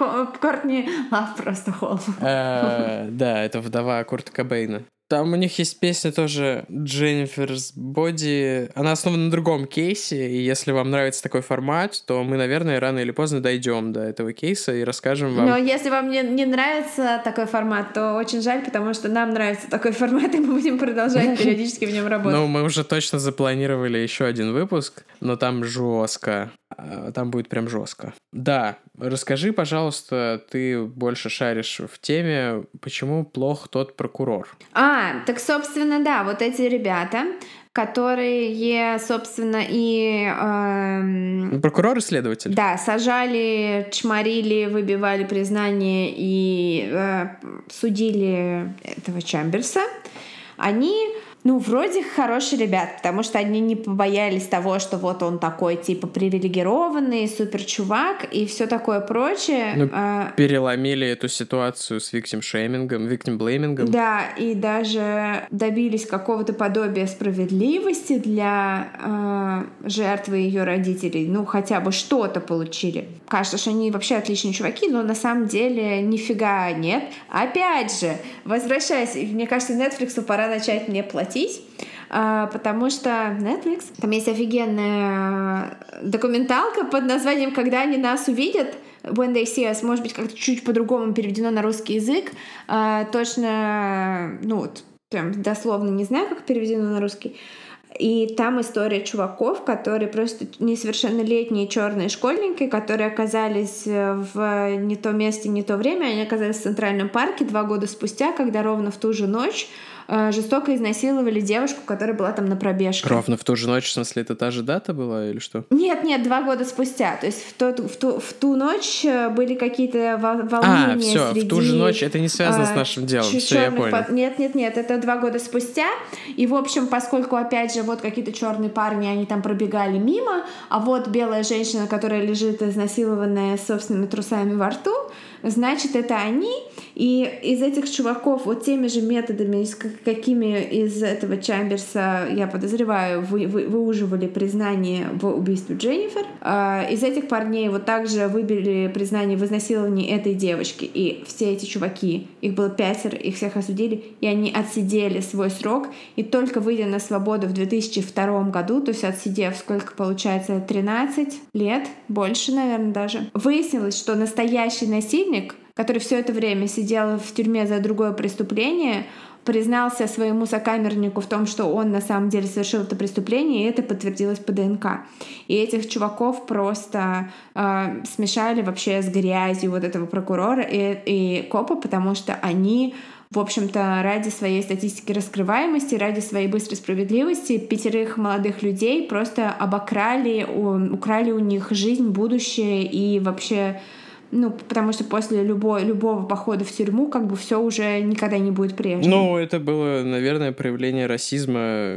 Кортни Лав просто Холл. Э, да, это вдова Курта Кобейна. Там у них есть песня тоже Дженнифер's Body. Она основана на другом кейсе, и если вам нравится такой формат, то мы, наверное, рано или поздно дойдем до этого кейса и расскажем вам. Но если вам не, не нравится такой формат, то очень жаль, потому что нам нравится такой формат, и мы будем продолжать периодически в нем работать. Ну, мы уже точно запланировали еще один выпуск, но там жестко. А, там будет прям жестко. Да, расскажи, пожалуйста, ты больше шаришь в теме, почему плох тот прокурор? А, так, собственно, да, вот эти ребята, которые, собственно, и... Э, Прокурор и следователь. Да, сажали, чморили, выбивали признание и э, судили этого Чамберса. Они ну, вроде хорошие ребят, потому что они не побоялись того, что вот он такой, типа, привилегированный, супер чувак и все такое прочее. Ну, а... Переломили эту ситуацию с виктим-шеймингом, виктим-блеймингом. Да, и даже добились какого-то подобия справедливости для э, жертвы ее родителей. Ну, хотя бы что-то получили. Кажется, что они вообще отличные чуваки, но на самом деле нифига нет. Опять же, возвращаясь, мне кажется, Netflix пора начать мне платить платить, а, потому что Netflix, там есть офигенная документалка под названием «Когда они нас увидят», When They See Us, может быть, как-то чуть по-другому переведено на русский язык. А, точно, ну вот, прям дословно не знаю, как переведено на русский. И там история чуваков, которые просто несовершеннолетние черные школьники, которые оказались в не то месте, не то время. Они оказались в Центральном парке два года спустя, когда ровно в ту же ночь Э, жестоко изнасиловали девушку, которая была там на пробежке. Ровно в ту же ночь, в смысле, это та же дата была или что? Нет, нет, два года спустя. То есть в, тот, в, ту, в ту ночь э, были какие-то волнения А, все, среди, в ту же ночь, это не связано а, с нашим делом, все, я понял. Под... Нет, нет, нет, это два года спустя. И, в общем, поскольку, опять же, вот какие-то черные парни, они там пробегали мимо, а вот белая женщина, которая лежит изнасилованная собственными трусами во рту, значит, это они. И из этих чуваков вот теми же методами, какими из этого Чамберса, я подозреваю, вы, вы, выуживали признание в убийстве Дженнифер, э, из этих парней вот также выбили признание в изнасиловании этой девочки. И все эти чуваки, их было пятеро, их всех осудили, и они отсидели свой срок. И только выйдя на свободу в 2002 году, то есть отсидев сколько получается, 13 лет, больше, наверное, даже, выяснилось, что настоящий насильник который все это время сидел в тюрьме за другое преступление, признался своему сокамернику в том, что он на самом деле совершил это преступление, и это подтвердилось по ДНК. И этих чуваков просто э, смешали вообще с грязью вот этого прокурора и, и копа, потому что они в общем-то, ради своей статистики раскрываемости, ради своей быстрой справедливости пятерых молодых людей просто обокрали, украли у них жизнь, будущее и вообще ну, потому что после любой, любого похода в тюрьму как бы все уже никогда не будет прежним. Ну, это было, наверное, проявление расизма.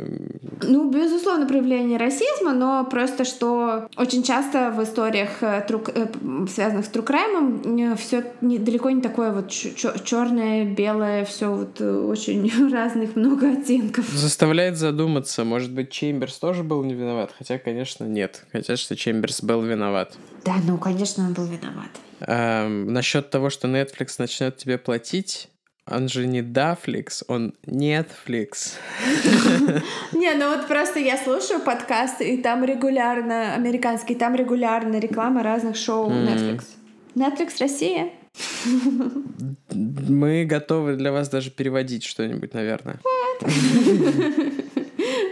Ну, безусловно, проявление расизма, но просто что очень часто в историях, э, э, связанных с true crime ом, все не, далеко не такое вот черное, белое, все вот очень разных много оттенков. Заставляет задуматься, может быть, Чемберс тоже был не виноват, хотя, конечно, нет. Хотя, что Чемберс был виноват. Да, ну, конечно, он был виноват. Эм, насчет того, что Netflix начнет тебе платить, он же не Дафликс, он Netflix. Не, ну вот просто я слушаю подкасты, и там регулярно, американский, там регулярно реклама разных шоу Netflix. Netflix Россия. Мы готовы для вас даже переводить что-нибудь, наверное.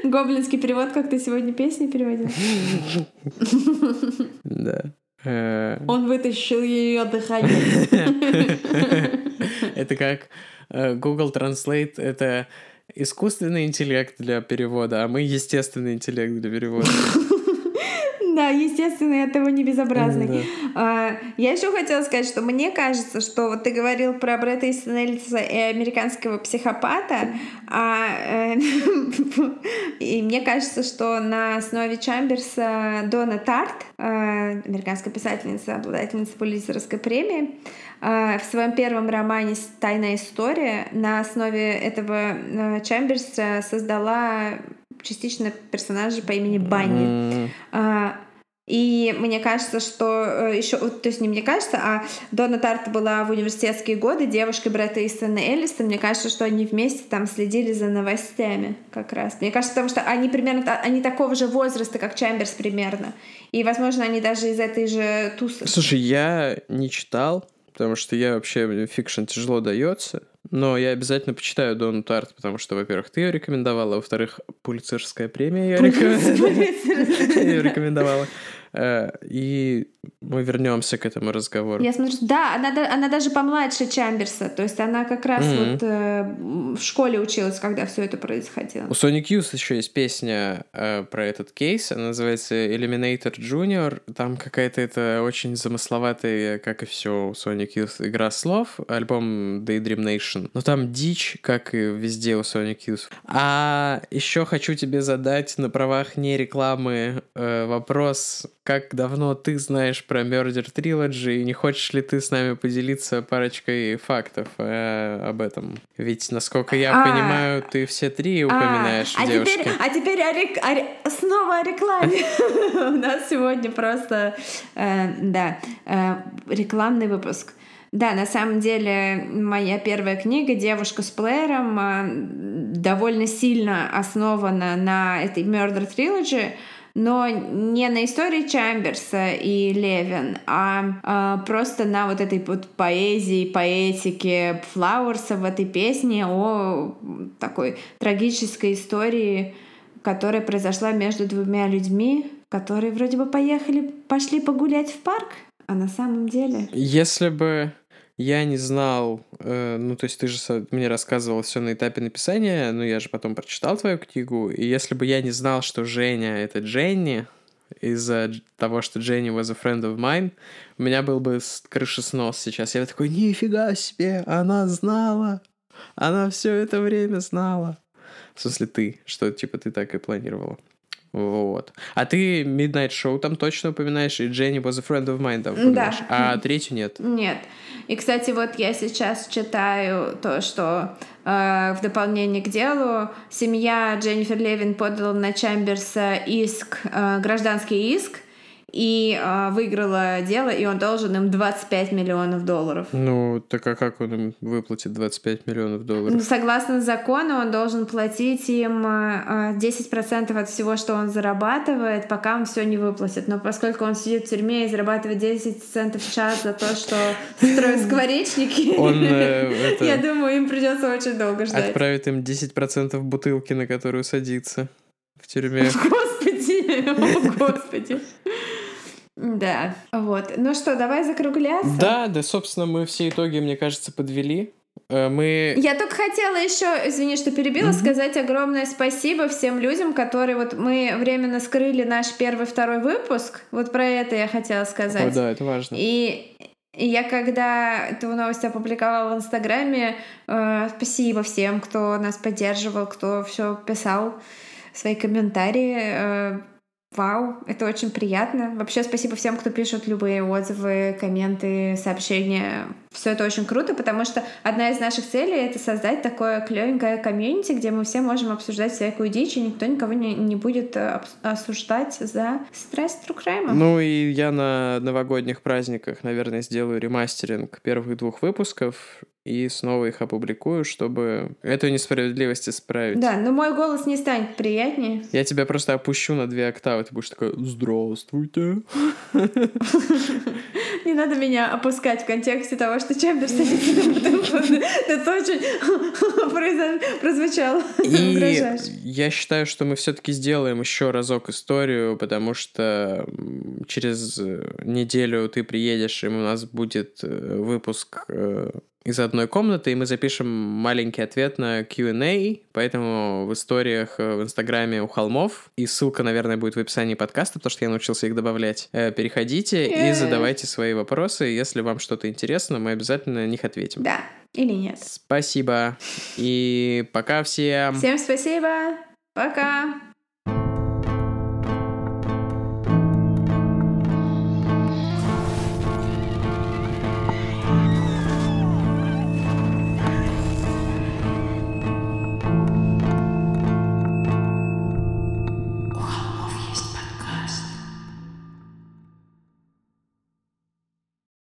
Гоблинский перевод, как ты сегодня песни переводил. Да. Э, Он вытащил ее дыхание. Это как э, Google Translate — это искусственный интеллект для перевода, а мы естественный интеллект для перевода. Да, естественно, я этого не безобразный. Да. Я еще хотела сказать, что мне кажется, что вот ты говорил про Брэда Истона и американского психопата, а, э, и мне кажется, что на основе Чамберса Дона Тарт, э, американская писательница, обладательница Пулитцеровской премии, э, в своем первом романе «Тайная история» на основе этого Чамберса создала частично персонажа по имени Банни. Mm. И мне кажется, что э, еще, то есть не мне кажется, а Донна Тартт была в университетские годы девушкой Брета Истона Эллиса. Мне кажется, что они вместе там следили за новостями как раз. Мне кажется, потому что они примерно, они такого же возраста, как Чамберс примерно. И, возможно, они даже из этой же тусы. Слушай, я не читал, потому что я вообще fiction тяжело дается. Но я обязательно почитаю Дону Тарт, потому что, во-первых, ты ее рекомендовала, а во-вторых, Пулицерская премия ее рекомендовала. Э, и мы вернемся к этому разговору. Я смотрю, да, она, она даже помладше Чамберса, то есть она как раз mm-hmm. вот э, в школе училась, когда все это происходило. У Sonic Youth еще есть песня э, про этот кейс, она называется Eliminator Junior, там какая-то это очень замысловатая, как и все у Sonic Youth, игра слов, альбом Daydream Nation, но там дичь, как и везде у Sonic Youth. А еще хочу тебе задать на правах не рекламы э, вопрос, как давно ты знаешь про Murder Trilogy, и не хочешь ли ты с нами поделиться парочкой фактов э, об этом? Ведь, насколько я а, понимаю, ты все три а, упоминаешь а, девушки. Теперь, а теперь о рек... о... снова о рекламе. У нас сегодня просто, э, да, э, рекламный выпуск. Да, на самом деле моя первая книга «Девушка с плеером» э, довольно сильно основана на этой Murder Trilogy, но не на истории Чамберса и Левин, а, а просто на вот этой вот поэзии, поэтике Флауэрса в этой песне о такой трагической истории, которая произошла между двумя людьми, которые вроде бы поехали, пошли погулять в парк, а на самом деле... Если бы я не знал, э, ну, то есть ты же мне рассказывал все на этапе написания, но я же потом прочитал твою книгу, и если бы я не знал, что Женя — это Дженни, из-за того, что Дженни was a friend of mine, у меня был бы крышеснос сейчас. Я такой, нифига себе, она знала, она все это время знала. В смысле ты, что типа ты так и планировала. Вот. А ты Midnight Show там точно упоминаешь, и Jenny was a friend of mine там упоминаешь. Да. А третью нет? Нет. И, кстати, вот я сейчас читаю то, что э, в дополнение к делу семья Дженнифер Левин подала на Чамберса иск, э, гражданский иск, и э, выиграла дело, и он должен им 25 миллионов долларов. Ну, так а как он им выплатит 25 миллионов долларов? Ну, согласно закону, он должен платить им э, 10% от всего, что он зарабатывает, пока он все не выплатит. Но поскольку он сидит в тюрьме и зарабатывает 10 центов в час за то, что строит скворечники, э, я думаю, им придется очень долго ждать. Отправит им 10% бутылки, на которую садится в тюрьме. Господи, о господи. Да, вот. Ну что, давай закругляться? Да, да, собственно, мы все итоги, мне кажется, подвели. Э, мы... Я только хотела еще, извини, что перебила, mm-hmm. сказать огромное спасибо всем людям, которые вот мы временно скрыли наш первый, второй выпуск. Вот про это я хотела сказать. О, да, это важно. И и я когда эту новость опубликовала в Инстаграме, э, спасибо всем, кто нас поддерживал, кто все писал, свои комментарии. Э, Вау, это очень приятно. Вообще спасибо всем, кто пишет любые отзывы, комменты, сообщения. Все это очень круто, потому что одна из наших целей — это создать такое клевенькое комьюнити, где мы все можем обсуждать всякую дичь, и никто никого не, не будет э, осуждать за true crime. Ну и я на новогодних праздниках, наверное, сделаю ремастеринг первых двух выпусков, и снова их опубликую, чтобы эту несправедливость исправить. Да, но мой голос не станет приятнее. Я тебя просто опущу на две октавы, ты будешь такой «Здравствуйте». Не надо меня опускать в контексте того, что Чембер садится Это очень прозвучало. И я считаю, что мы все таки сделаем еще разок историю, потому что через неделю ты приедешь, и у нас будет э, выпуск э, из одной комнаты, и мы запишем маленький ответ на Q&A, поэтому в историях э, в Инстаграме у холмов, и ссылка, наверное, будет в описании подкаста, потому что я научился их добавлять. Э, переходите и задавайте свои вопросы, если вам что-то интересно, мы обязательно на них ответим. Да, или нет. Спасибо, и пока всем. Всем спасибо, пока.